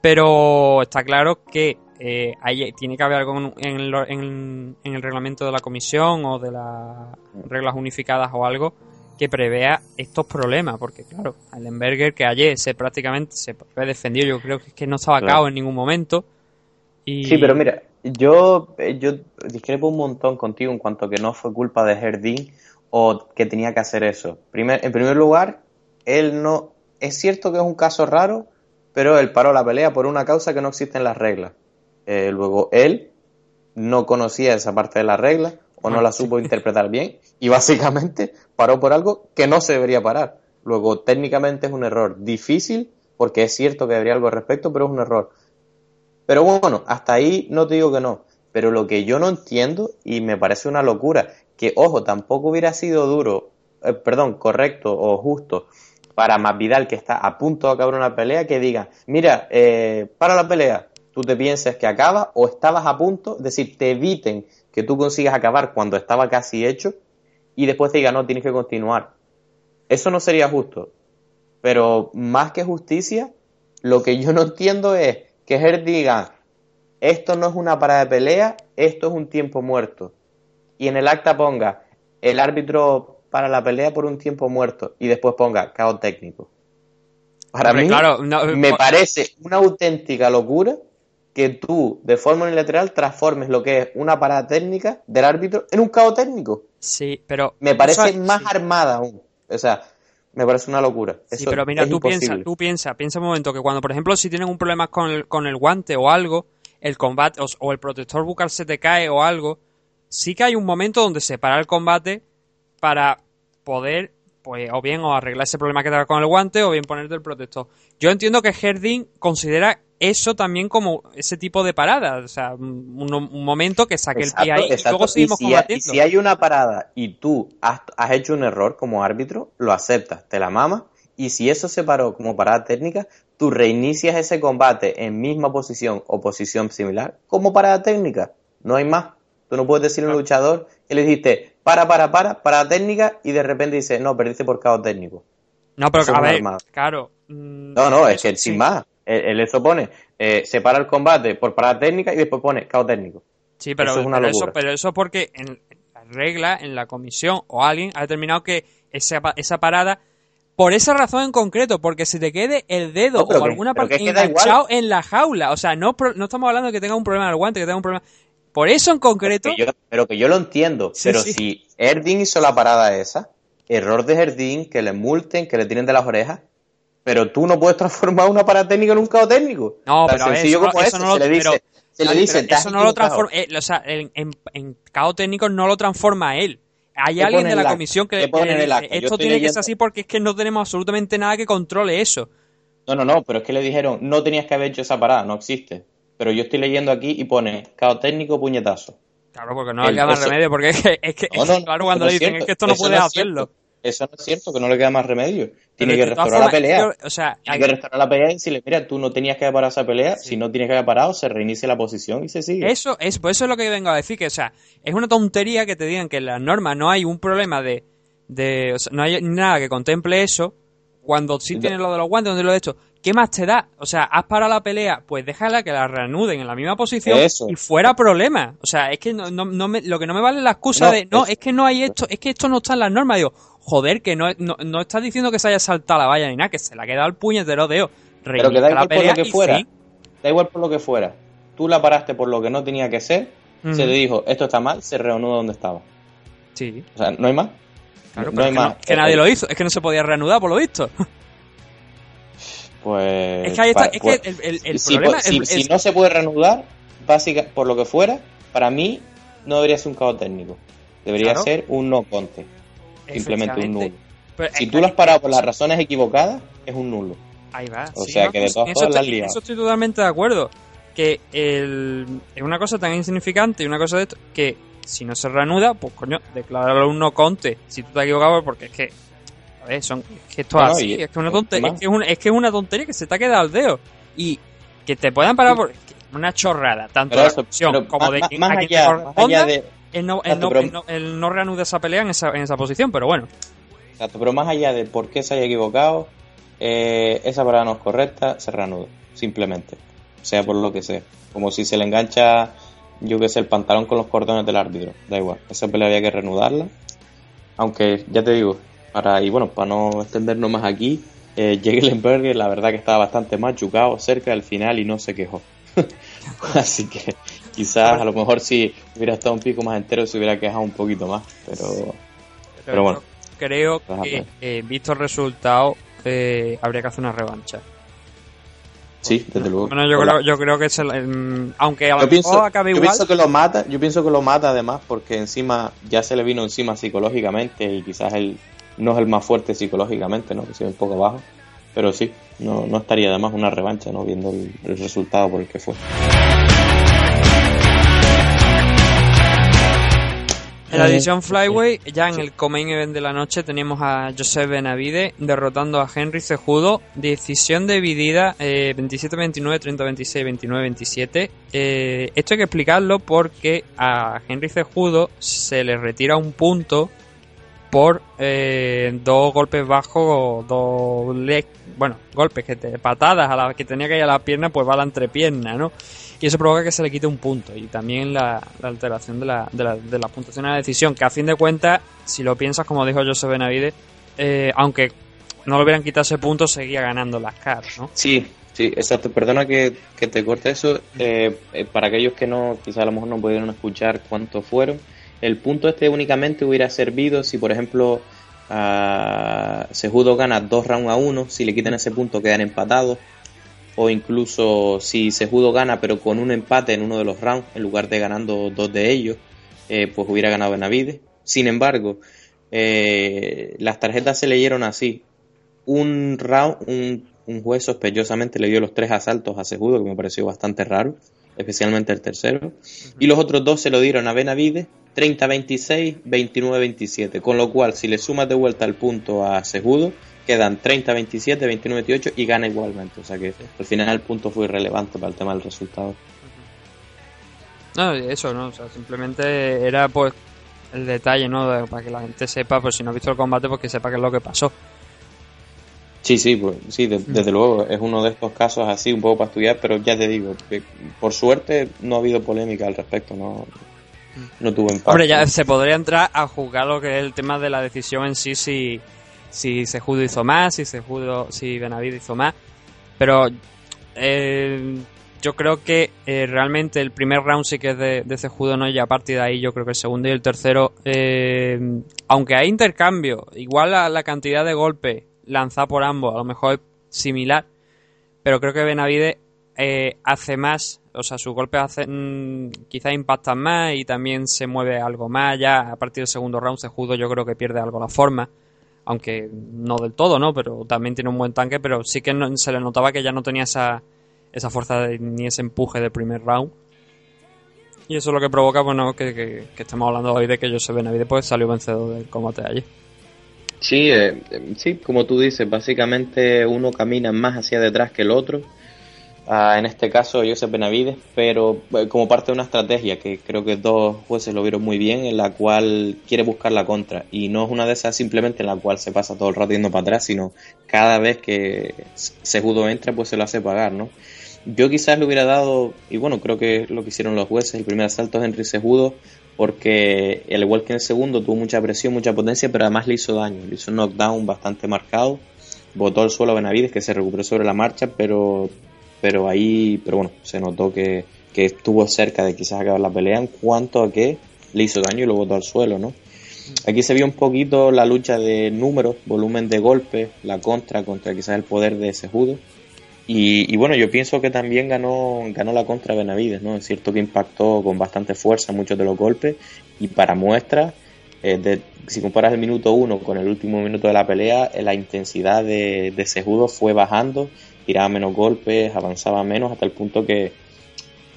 Pero está claro que eh, hay, tiene que haber algo en, en, en, el reglamento de la comisión o de las reglas unificadas o algo que prevea estos problemas, porque claro, Allenberger que ayer se prácticamente se defendió, yo creo que es que no estaba claro. cao en ningún momento. Y... Sí, pero mira, yo, yo discrepo un montón contigo en cuanto a que no fue culpa de Herdin o que tenía que hacer eso. Primer, en primer lugar, él no. Es cierto que es un caso raro, pero él paró la pelea por una causa que no existe en las reglas. Eh, luego él no conocía esa parte de la regla o no la supo interpretar bien y básicamente paró por algo que no se debería parar. Luego técnicamente es un error difícil porque es cierto que debería algo al respecto, pero es un error. Pero bueno, hasta ahí no te digo que no. Pero lo que yo no entiendo y me parece una locura, que ojo, tampoco hubiera sido duro, eh, perdón, correcto o justo para Masvidal que está a punto de acabar una pelea que diga, mira, eh, para la pelea, tú te pienses que acaba o estabas a punto, es decir, te eviten que tú consigas acabar cuando estaba casi hecho y después te diga, no, tienes que continuar. Eso no sería justo. Pero más que justicia, lo que yo no entiendo es que Her diga, esto no es una parada de pelea, esto es un tiempo muerto. Y en el acta ponga, el árbitro para la pelea por un tiempo muerto y después ponga caos técnico. Para Hombre, mí claro, no, me parece una auténtica locura que tú de forma unilateral transformes lo que es una parada técnica del árbitro en un caos técnico. Sí, pero. Me parece más sí. armada aún. O sea, me parece una locura. Sí, pero mira, tú piensas, tú piensa, piensa un momento que cuando, por ejemplo, si tienen un problema con el, con el guante o algo, el combate o, o el protector bucal se te cae o algo, sí que hay un momento donde se para el combate para poder, pues, o bien o arreglar ese problema que te da con el guante o bien ponerte el protector. Yo entiendo que Herdin considera eso también como ese tipo de parada, o sea, un, momento que saque el pie ahí y exacto. luego seguimos y si, hay, y si hay una parada y tú has, has hecho un error como árbitro, lo aceptas, te la mamas. Y si eso se paró como parada técnica, tú reinicias ese combate en misma posición o posición similar como parada técnica. No hay más. Tú no puedes decirle a un luchador que le dijiste para, para, para, parada técnica y de repente dice no, perdiste por caos técnico. No, pero Eso a ver, claro. mm, No, no, es que sin más. El eso pone, eh, separa el combate por parada técnica y después pone caos técnico. Sí, pero Eso es una pero, eso, pero eso porque en la regla, en la comisión o alguien ha determinado que esa, esa parada, por esa razón en concreto, porque se te quede el dedo No, o alguna parte que enganchado en la jaula. O sea, no, no estamos hablando de que tenga un problema en el guante, que tenga un problema. Por eso en concreto. Que yo- pero que yo lo entiendo. Sí, pero sí. si Erdin hizo la parada esa, error de Erdin, que le multen, que le tiren de las orejas, pero tú no puedes transformar una parada técnica en un caos técnico. No, Tan pero sencillo eso, como no- eso. eso no lo se le dice, pero- se le dice, pero "Te has eso no lo equivocado". transforma. eh, o sea, en, en, en caos técnico no lo transforma él. Hay ¿Qué alguien de la comisión que, ¿Qué que pone le dice, esto tiene que ser así porque es que no tenemos absolutamente nada que controle eso. No, no, no, pero es que le dijeron, no tenías que haber hecho esa parada, no existe. Pero yo estoy leyendo aquí y pone caos técnico, puñetazo. Claro, porque no queda más remedio, porque es que, es que- No, es no, que, no, claro, cuando le dicen, cierto, es que esto no puedes es hacerlo. cierto. Eso no es cierto, que no le queda más remedio. Tiene que restaurar la pelea. yo- o sea, Tiene hay- que restaurar la pelea y decirle, mira, tú no tenías que haber parado esa pelea, si no tienes que haber parado, se reinicia la posición y se sigue. Eso es, pues eso es lo que vengo a decir, que o sea, es una tontería que te digan que en las normas no hay un problema de, de o sea, no hay nada que contemple eso, cuando sí tienes lo de los guantes, donde lo de esto, ¿qué más te da? O sea, has parado la pelea, pues déjala que la reanuden en la misma posición Eso. y fuera problema. O sea, es que no, no, no me- lo que no me vale es la excusa No, de, no, es- es que no hay esto, es que esto no está en las normas. Digo, joder, que no, no, no estás diciendo que se haya saltado la valla ni nada, que se le ha quedado el puñetero dedo. Pero que da la igual por lo que fuera. Da igual por lo que fuera. Tú la paraste por lo que no tenía que ser, se le dijo, esto está mal, se reanuda donde estaba. Sí. O sea, no hay más. Claro, no pero hay es que, no- más. que nadie lo hizo, es que no se podía reanudar por lo visto. Pues. Es que ahí está, es pues, que el, el- el si, problema si- el- si el- no se puede reanudar, básica, por lo que fuera, para mí no debería ser un caos técnico. Debería Claro. ser un no conte. Simplemente un nulo. Pero Si tú lo has parado por las razones equivocadas, es un nulo. Ahí va. O sí, sea no, que de pues, todas formas eso has estoy- eso estoy totalmente de acuerdo. Que el, es una cosa tan insignificante y una cosa de esto que si no se reanuda, pues coño, declararlo un no conte. Si tú te has equivocado, porque es que. A ver, son, es que esto No, así, y- es que, una tontería, es, que es, una, es que es una tontería que se te ha quedado al dedo. Y que te puedan parar por. Una chorrada, tanto Pero de la eso, como de más- a allá- más corresponda, allá de- el no, el no, el no reanuda esa pelea en esa, en esa posición, pero bueno. Exacto, pero más allá de por qué se haya equivocado, eh, esa parada no es correcta, se reanuda, simplemente. Sea por lo que sea. Como si se le engancha, yo que sé, el pantalón con los cordones del árbitro. Da igual, esa pelea había que reanudarla. Aunque, ya te digo, para, y bueno, para no extendernos más aquí, eh, Jegelenberger la verdad que estaba bastante machucado cerca del final y no se quejó. Así que quizás a lo mejor si hubiera estado un pico más entero se hubiera quejado un poquito más, pero, pero bueno. creo que eh, visto el resultado eh, habría que hacer una revancha. Sí, desde luego. Bueno, yo creo, yo creo que es el, el- aunque a lo Yo mejor acabe yo igual. pienso que lo mata, yo pienso que lo mata además porque encima ya se le vino encima psicológicamente y quizás él no es el más fuerte psicológicamente, ¿no? Que sea un poco bajo, pero sí, no, no estaría además una revancha, ¿no? Viendo el, el resultado por el que fue. En la Eh, edición Flyway, ya en el Comain Event de la noche, tenemos a Joseph Benavide derrotando a Henry Cejudo. Decisión dividida eh, 27-29, 30-26, 29-27. Eh, esto hay que explicarlo porque a Henry Cejudo se le retira un punto por eh, dos golpes bajos, dos bueno, golpes que te, patadas a la que tenía que ir a la pierna, pues va a la entrepierna, ¿no? Y eso provoca que se le quite un punto y también la, alteración de la, de, la, de la puntuación a la decisión, que a fin de cuentas, si lo piensas, como dijo José Benavides, eh, aunque no le hubieran quitado ese punto, seguía ganando las caras, ¿no? Sí, sí, exacto. Perdona que, que te corte eso. Eh, eh, para aquellos que no, quizás a lo mejor no pudieron escuchar cuántos fueron, el punto este únicamente hubiera servido si, por ejemplo, a Sejudo gana dos rounds a uno, si le quitan ese punto quedan empatados. O incluso si Sejudo gana pero con un empate en uno de los rounds, en lugar de ganando dos de ellos, eh, pues hubiera ganado Benavides. Sin embargo, eh, las tarjetas se leyeron así. Un round, un, un, juez sospechosamente le dio los tres asaltos a Sejudo, que me pareció bastante raro, especialmente el tercero. Y los otros dos se lo dieron a Benavides 30-26, 29-27. Con lo cual, si le sumas de vuelta el punto a Sejudo, quedan 30-27, 29-28 y gana igualmente. O sea que al final el punto fue irrelevante para el tema del resultado. No, eso no, o sea, simplemente era pues el detalle, ¿no? De, para que la gente sepa, pues si no ha visto el combate, pues que sepa qué es lo que pasó. Sí, sí, pues, sí, de, desde luego, es uno de estos casos así, un poco para estudiar, pero ya te digo, que por suerte no ha habido polémica al respecto, no, no tuvo impacto. Hombre, ya se podría entrar a juzgar lo que es el tema de la decisión en sí, si, si Sejudo hizo más, si Sejudo, si Benavides hizo más, pero eh, yo creo que eh, realmente el primer round sí que es de, de Sejudo, ¿no? Y a partir de ahí yo creo que el segundo y el tercero, eh, aunque hay intercambio, igual la, cantidad de golpes lanzada por ambos a lo mejor es similar, pero creo que Benavides eh, hace más, o sea, sus golpes hacen, quizás impactan más y también se mueve algo más. Ya a partir del segundo round, Sejudo yo creo que pierde algo la forma, aunque no del todo, ¿no? Pero también tiene un buen tanque, pero sí que no, se le notaba que ya no tenía esa, esa fuerza de, ni ese empuje del primer round. Y eso es lo que provoca, bueno, que, que, estemos hablando hoy de que José Benavides pues salió vencedor del combate allí. Sí, eh, sí, como tú dices, básicamente uno camina más hacia detrás que el otro. Uh, en este caso, Josep Benavides, pero eh, como parte de una estrategia que creo que dos jueces lo vieron muy bien, en la cual quiere buscar la contra. Y no es una de esas simplemente en la cual se pasa todo el rato yendo para atrás, sino cada vez que Sejudo entra, pues se lo hace pagar, ¿no? Yo quizás le hubiera dado, y bueno, creo que lo que hicieron los jueces, el primer asalto a Henry Sejudo, porque al igual que en el segundo tuvo mucha presión, mucha potencia, pero además le hizo daño, le hizo un knockdown bastante marcado, botó al suelo a Benavides que se recuperó sobre la marcha, pero pero ahí, pero bueno, se notó que, que estuvo cerca de quizás acabar la pelea en cuanto a que le hizo daño y lo botó al suelo, ¿no? Aquí se vio un poquito la lucha de números, volumen de golpes, la contra contra quizás el poder de Sejudo. Y, y, bueno, yo pienso que también ganó, ganó la contra Benavides, ¿no? Es cierto que impactó con bastante fuerza muchos de los golpes y para muestra, eh, de, si comparas el minuto uno con el último minuto de la pelea, eh, la intensidad de, de Sejudo fue bajando, tiraba menos golpes, avanzaba menos hasta el punto que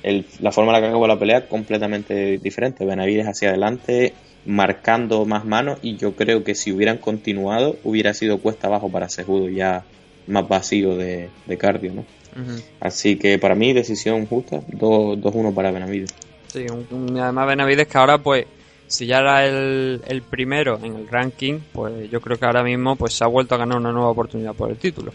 el, la forma en la que acabó la pelea completamente diferente. Benavides hacia adelante, marcando más manos y yo creo que si hubieran continuado hubiera sido cuesta abajo para Sejudo ya más vacío de, de cardio, ¿no? Uh -huh. Así que para mí decisión justa, 2-1 para Benavides. Sí, un, además Benavides que ahora pues si ya era el, el, primero en el ranking, pues yo creo que ahora mismo pues se ha vuelto a ganar una nueva oportunidad por el título.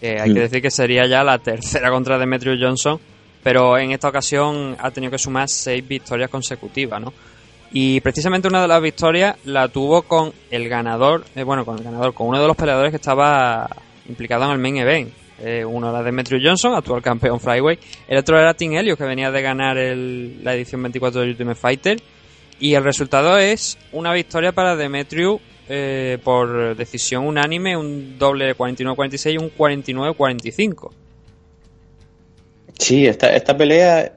Eh, hay mm. que decir que sería ya la tercera contra Demetrius Johnson, pero en esta ocasión ha tenido que sumar seis victorias consecutivas, ¿no? Y precisamente una de las victorias la tuvo con el ganador, eh, bueno, con el ganador, con uno de los peleadores que estaba implicado en el main event. Eh, uno era Demetrius Johnson, actual campeón flyweight. El otro era Tim Elliott, que venía de ganar el, la edición 24 de Ultimate Fighter. Y el resultado es una victoria para Demetrius eh, por decisión unánime, un doble de 49-46 y un 49-45. Sí, esta, esta pelea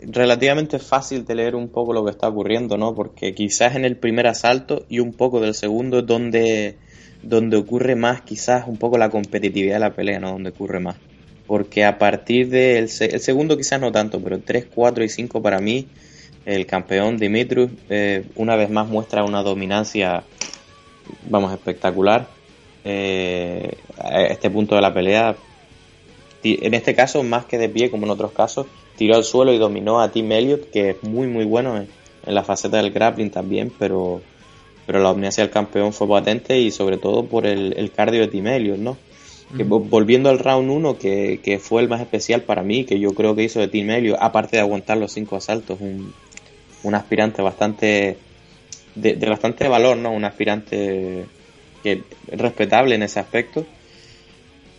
relativamente fácil de leer un poco lo que está ocurriendo, ¿no? Porque quizás en el primer asalto y un poco del segundo es donde, donde ocurre más, quizás un poco la competitividad de la pelea, ¿no? Donde ocurre más. Porque a partir del el segundo quizás no tanto, pero 3, 4 y 5 para mí, el campeón Dimitrius eh, una vez más muestra una dominancia, vamos, espectacular. Eh, este punto de la pelea, en este caso más que de pie como en otros casos, tiró al suelo y dominó a Tim Elliott, que es muy muy bueno en, en la faceta del grappling también, pero pero la omniacia del campeón fue patente y sobre todo por el, el cardio de Timelius, ¿no? Que vo- volviendo al round 1, que, que fue el más especial para mí, que yo creo que hizo de Timelio, aparte de aguantar los cinco asaltos, un, un aspirante bastante de, de bastante valor, ¿no? Un aspirante que respetable en ese aspecto.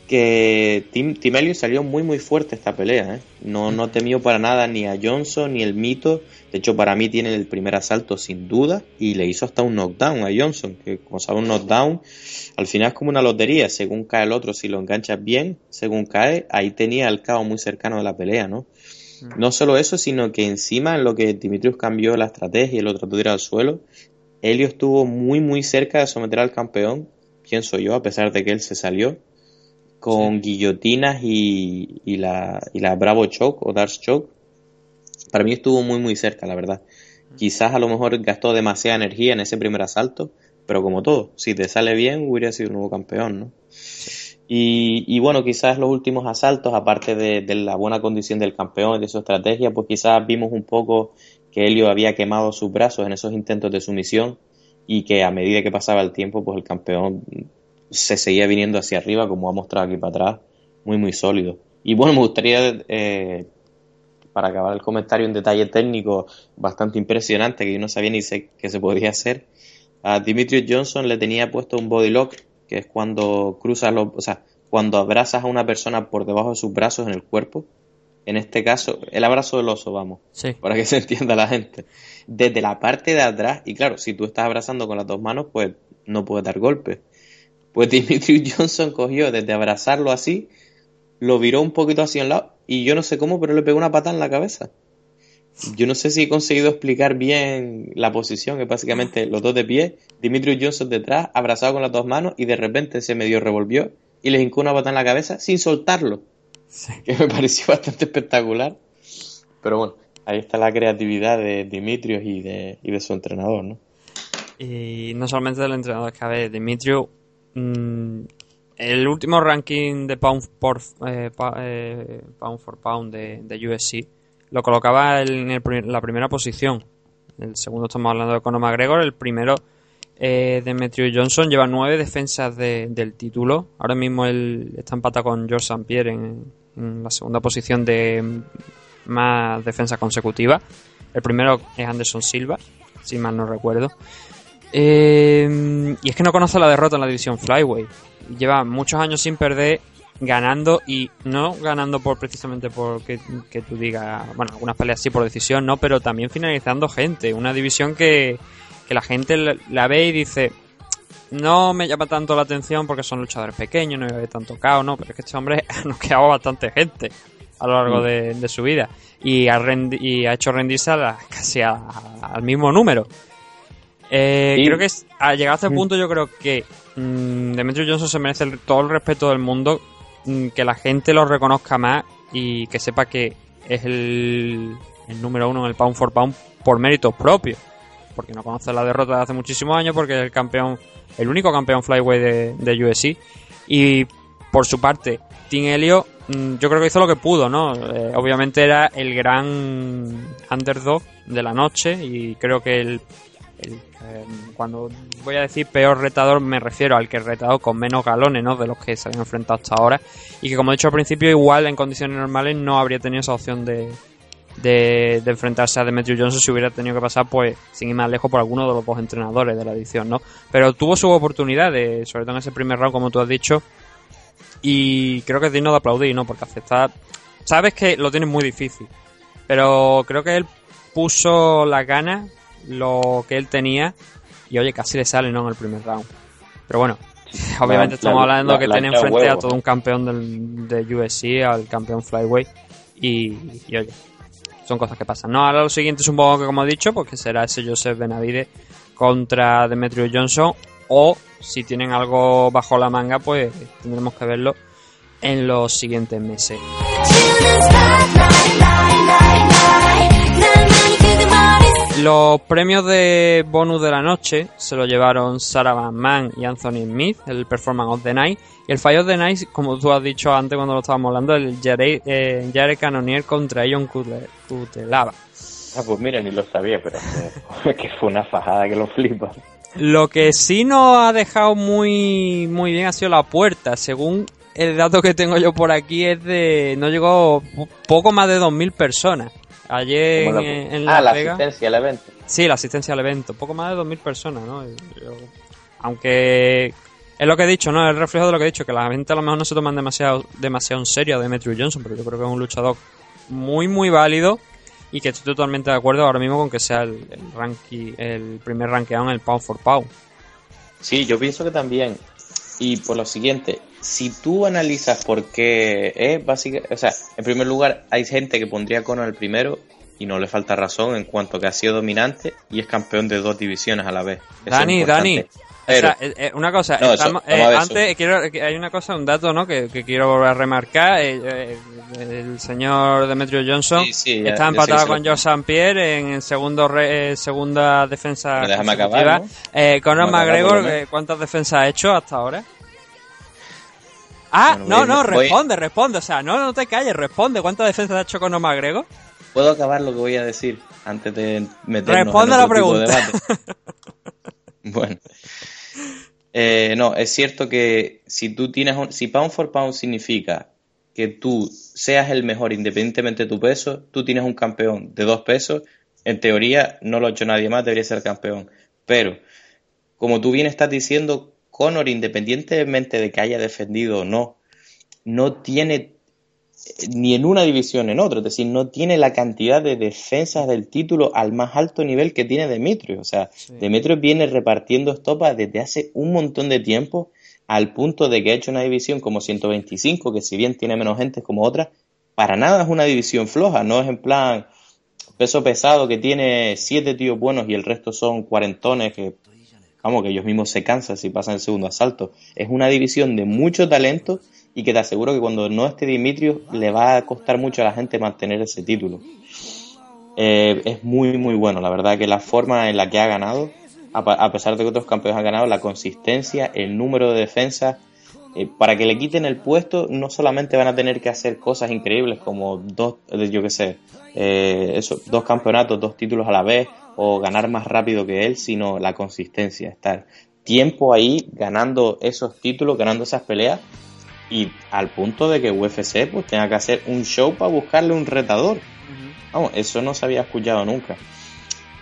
Que Tim, Timelio salió muy muy fuerte esta pelea, ¿eh? No, no temió para nada ni a Johnson ni el mito. De hecho, para mí tiene el primer asalto sin duda y le hizo hasta un knockdown a Johnson, que como sabe un knockdown al final es como una lotería, según cae el otro, si lo enganchas bien, según cae, ahí tenía el cabo muy cercano de la pelea, ¿no? No solo eso, sino que encima en lo que Dimitrios cambió la estrategia y lo trató de ir al suelo, Helio estuvo muy muy cerca de someter al campeón, pienso yo, a pesar de que él se salió, con guillotinas y, y la, y la Bravo Choke o Dark Choke. Para mí estuvo muy muy cerca, la verdad. Quizás a lo mejor gastó demasiada energía en ese primer asalto, pero como todo, si te sale bien, hubiera sido un nuevo campeón, ¿no? Y, bueno, quizás los últimos asaltos, aparte de, la buena condición del campeón y de su estrategia, pues quizás vimos un poco que Helio había quemado sus brazos en esos intentos de sumisión y que a medida que pasaba el tiempo, pues el campeón se seguía viniendo hacia arriba, como ha mostrado aquí para atrás, muy, muy sólido. Y bueno, me gustaría, eh, para acabar el comentario, un detalle técnico bastante impresionante que yo no sabía ni sé que se podía hacer. A Dimitrios Johnson le tenía puesto un body lock, que es cuando cruzas los, o sea, cuando abrazas a una persona por debajo de sus brazos en el cuerpo. En este caso, el abrazo del oso, vamos, Sí. para que se entienda la gente. Desde la parte de atrás, y claro, si tú estás abrazando con las dos manos, pues no puedes dar golpes. Pues Dimitrios Johnson cogió desde abrazarlo así, lo viró un poquito hacia un lado, y yo no sé cómo, pero le pegó una patada en la cabeza. Yo no sé si he conseguido explicar bien la posición, que básicamente los dos de pie, Dimitrios Johnson detrás, abrazado con las dos manos, y de repente se medio revolvió y le hincó una patada en la cabeza sin soltarlo. Que me pareció bastante espectacular. Pero bueno, ahí está la creatividad de Dimitrios y de, y de su entrenador, ¿no? Y no solamente del entrenador, es que a ver, Dimitrio, mm, el último ranking de pound, por, eh, pa- eh, pound for pound de, de USC lo colocaba en la primera posición. El segundo estamos hablando de Conor McGregor, el primero eh, Demetrio Johnson lleva nueve defensas de- del título. Ahora mismo él está empatado con George St. Pierre en, la segunda posición de más defensas consecutivas. El primero es Anderson Silva, si mal no recuerdo. Eh, y es que no conoce la derrota en la división Flyweight. Lleva muchos años sin perder, ganando y no ganando por precisamente por que, tú digas, bueno, algunas peleas sí por decisión, no, pero también finalizando gente. Una división que, que la gente la- ve y dice, no me llama tanto la atención porque son luchadores pequeños, no hay tanto caos, no, pero es que este hombre ha noqueado bastante gente a lo largo Mm. de, de su vida y ha, rendi- y ha hecho rendirse a la- casi a- a- al mismo número. Eh, Sí. Creo que es, al llegar a este Mm. punto yo creo que mm, Demetrio Johnson se merece el- todo el respeto del mundo, que la gente lo reconozca más y que sepa que es el, número uno en el pound for pound por méritos propios. Porque no conoce la derrota de hace muchísimos años, porque es el campeón, el único campeón flyweight de, de. Y por su parte, Tim Helio, mm, yo creo que hizo lo que pudo, ¿no? Eh, obviamente era el gran underdog de la noche y creo que el, eh, cuando voy a decir peor retador me refiero al que retador con menos galones, ¿no? De los que se habían enfrentado hasta ahora y que como he dicho al principio igual en condiciones normales no habría tenido esa opción de, de, de enfrentarse a Demetrio Johnson si hubiera tenido que pasar pues sin ir más lejos por alguno de los dos entrenadores de la edición, ¿no? Pero tuvo su oportunidad, de, sobre todo en ese primer round como tú has dicho y creo que es digno de aplaudir, ¿no? Porque aceptar... Sabes que lo tienes muy difícil, pero creo que él puso la gana, lo que él tenía, y oye, casi le sale, ¿no? En el primer round. Pero bueno, obviamente La- estamos la- hablando la- que la tiene enfrente a todo un campeón del, de USC, al campeón Flyweight, y, y oye, son cosas que pasan. No, ahora lo siguiente supongo que como he dicho, porque será ese Joseph Benavide contra Demetrio Johnson, o si tienen algo bajo la manga, pues tendremos que verlo en los siguientes meses. Los premios de bonus de la noche se lo llevaron Sarah Van Man y Anthony Smith, el Performance of the Night. Y el Fire of the Night, como tú has dicho antes cuando lo estábamos hablando, el Jared, eh, Jared Cannonier contra Ion Kutelava. Ah, pues mira, ni lo sabía, pero eh, que fue una fajada que lo flipa. Lo que sí nos ha dejado muy, muy bien ha sido la puerta. Según el dato que tengo yo por aquí es de... No llegó po- poco más de 2.000 personas. Ayer en, Como la- ah, la asistencia al evento. Sí, la asistencia al evento. Poco más de 2.000 personas, ¿no? Yo- aunque es lo que he dicho, ¿no? Es el reflejo de lo que he dicho, que la gente a lo mejor no se toman demasiado, demasiado en serio a Demetrius Johnson, pero yo creo que es un luchador muy, muy válido y que estoy totalmente de acuerdo ahora mismo con que sea el, el, ranking, el primer rankeado en el Pound for Pound. Sí, yo pienso que también. Y por lo siguiente, si tú analizas por qué es básicamente, o sea, en primer lugar, hay gente que pondría a Conor el primero y no le falta razón en cuanto que ha sido dominante y es campeón de dos divisiones a la vez. Eso Dani. Dani, Pero- o sea, eh, una cosa, No, estamos- eh, antes quiero, hay una cosa, un dato, ¿no? Que, que quiero volver a remarcar. eh, eh, el señor Demetrius Johnson Sí, sí, ya- está empatado con Joe St. Pierre en el segundo re- eh, segunda defensa. Acabar, ¿no? Eh, Conor McGregor, ¿cuántas defensas ha hecho hasta ahora? Ah, Bueno, no, no, voy- responde, responde. O sea, no, no te calles, responde. ¿Cuántas defensas ha hecho Conor McGregor? ¿Puedo acabar lo que voy a decir antes de meternos Responde en a la otro tipo de pregunta. debate? bueno. Eh, no, es cierto que si tú tienes un, si pound for pound significa que tú seas el mejor independientemente de tu peso, tú tienes un campeón de dos pesos, en teoría no lo ha hecho nadie más, debería ser campeón. Pero, como tú bien estás diciendo, Conor, independientemente de que haya defendido o no, no tiene eh, ni en una división en otra, es decir, no tiene la cantidad de defensas del título al más alto nivel que tiene Demetrius. O sea, Demetrius viene repartiendo estopas desde hace un montón de tiempo al punto de que ha hecho una división como 125, que si bien tiene menos gente como otra, para nada es una división floja, no es en plan peso pesado que tiene siete tíos buenos y el resto son cuarentones que, vamos, que ellos mismos se cansan si pasan el segundo asalto. Es una división de mucho talento y que te aseguro que cuando no esté Dimitrios le va a costar mucho a la gente mantener ese título. Eh, es muy, muy bueno, la verdad que la forma en la que ha ganado, a, a pesar de que otros campeones han ganado, la consistencia, el número de defensas, eh, para que le quiten el puesto, no solamente van a tener que hacer cosas increíbles como dos, eh, yo qué sé, eh, eso, dos campeonatos, dos títulos a la vez, o ganar más rápido que él, sino la consistencia, estar tiempo ahí ganando esos títulos, ganando esas peleas, y al punto de que UFC pues tenga que hacer un show para buscarle un retador. Vamos, eso no se había escuchado nunca.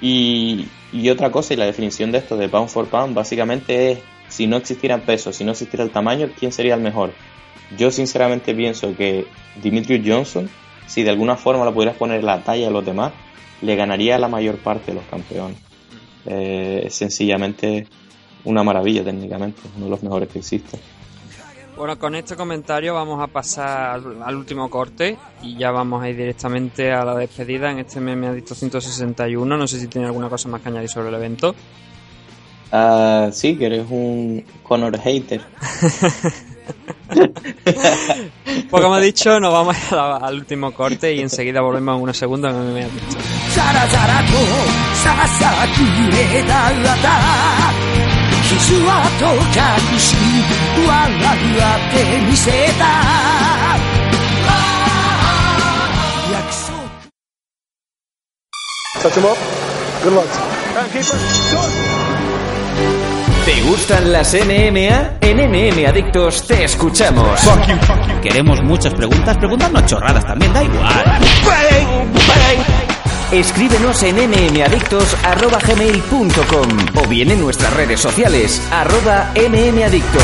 Y, y otra cosa, y la definición de esto de pound for pound, básicamente es, si no existieran pesos, si no existiera el tamaño, ¿quién sería el mejor? Yo sinceramente pienso que Dimitrius Johnson, si de alguna forma lo pudieras poner la talla de los demás, le ganaría la mayor parte de los campeones. Eh, es sencillamente una maravilla técnicamente, uno de los mejores que existe. Bueno, con este comentario vamos a pasar al, último corte y ya vamos a ir directamente a la despedida en este adicto 161. No sé si tiene alguna cosa más que añadir sobre el evento. Ah, uh, sí, que eres un Connor hater. pues como he dicho, nos vamos la, al último corte y enseguida volvemos en unos segundos. No me Touch him up. Good luck. Goalkeeper. Good. ¿Te gustan las NMA? En NM Adictos te escuchamos. Queremos muchas preguntas, preguntarnos chorradas también, da igual. Escríbenos en mmadictos.gmail.com o bien en nuestras redes sociales, arroba mmadictos.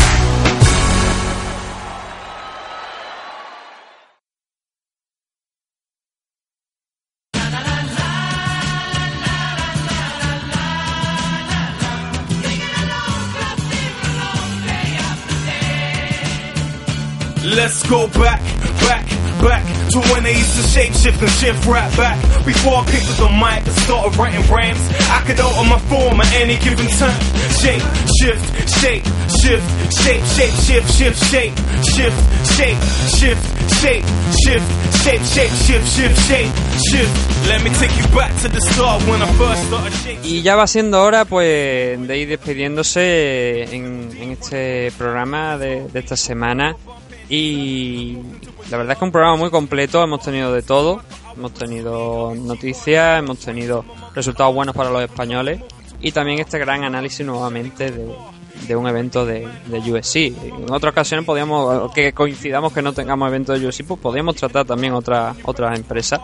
Y ya va siendo hora pues de ir despidiéndose en, en este programa de, de esta semana. Y la verdad es que un programa muy completo, hemos tenido de todo. Hemos tenido noticias, hemos tenido resultados buenos para los españoles y también este gran análisis nuevamente de, un evento de, de. En otras ocasiones podíamos, que coincidamos que no tengamos eventos de USC, pues podríamos tratar también otras otras empresas.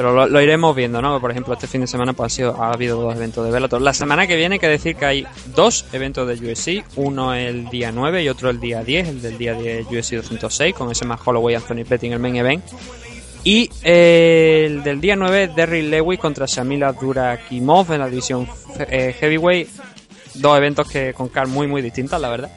Pero lo, iremos viendo, ¿no? Por ejemplo, este fin de semana pues, ha, sido, ha habido dos eventos de Bellator. La semana que viene hay que decir que hay dos eventos de USC, uno el día 9 y otro el día 10, el del día 10 USC 206, con ese más Holloway Anthony Petty en el main event. Y eh, el del día 9, Derry Lewis contra Shamil Abdurakimov en la división eh, Heavyweight. Dos eventos que con car muy muy distintas, la verdad.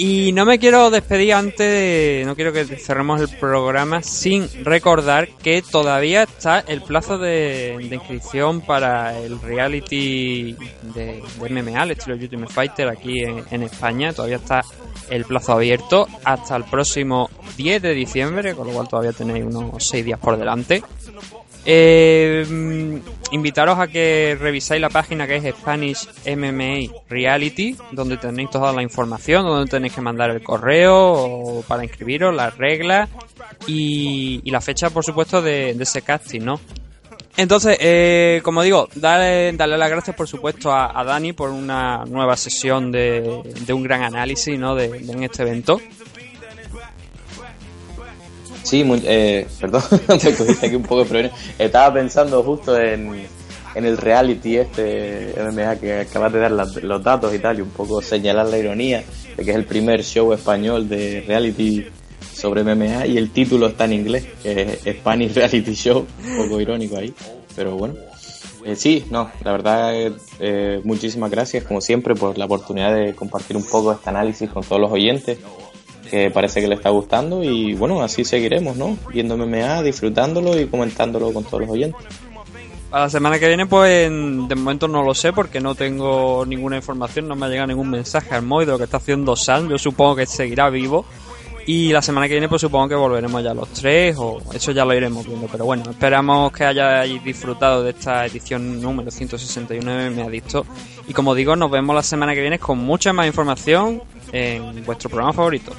Y no me quiero despedir antes, no quiero que cerremos el programa sin recordar que todavía está el plazo de, inscripción para el reality de, de MMA, el estilo Ultimate Fighter aquí en, en, España. Todavía está el plazo abierto hasta el próximo 10 de diciembre, con lo cual todavía tenéis unos 6 días por delante. Eh, invitaros a que revisáis la página que es Spanish MMA Reality, donde tenéis toda la información, donde tenéis que mandar el correo para inscribiros, las reglas y, y la fecha, por supuesto, de, de, ese casting, ¿no? Entonces, eh, como digo, darle, darle las gracias, por supuesto, a, Dani por una nueva sesión de, de un gran análisis, ¿no? De, en este evento. Sí, muy, eh, perdón, te cogiste aquí un poco de problema. Estaba pensando justo en, el reality este MMA que acabas de dar la, los datos y tal, y un poco señalar la ironía de que es el primer show español de reality sobre MMA y el título está en inglés, que es Spanish Reality Show, un poco irónico ahí, pero bueno. Eh, sí, no, la verdad, eh, muchísimas gracias, como siempre, por la oportunidad de compartir un poco este análisis con todos los oyentes que parece que le está gustando y bueno, así seguiremos, ¿no? Viendo MMA, disfrutándolo y comentándolo con todos los oyentes. A la semana que viene, pues de momento no lo sé porque no tengo ninguna información, no me ha llegado ningún mensaje al móvil de lo que está haciendo Sam. Yo supongo que seguirá vivo. Y la semana que viene, pues supongo que volveremos ya los tres, o eso ya lo iremos viendo. Pero bueno, esperamos que hayáis disfrutado de esta edición número 169 me ha dicho. Y como digo, nos vemos la semana que viene con mucha más información en vuestro programa favorito.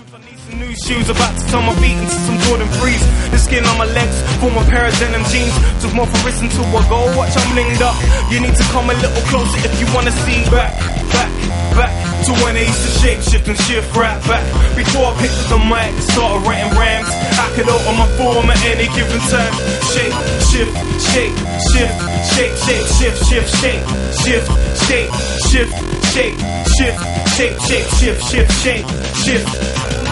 New shoes about to turn my feet into some Jordan Breeze. The skin on my legs form a pair of denim jeans. Took more for wrist into a gold watch. I'm blinged up. You need to come a little closer if you wanna see back, back, back to when they used to shape shift and shift right back. Before I picked up the mic started writing rhymes, I could alter my form at any given time. Shape, shift, shape, shift, shape, shape, shift, shift, shape, shift, shape, shift, shape, shift, shape, shape, shift, shift, shape, shift.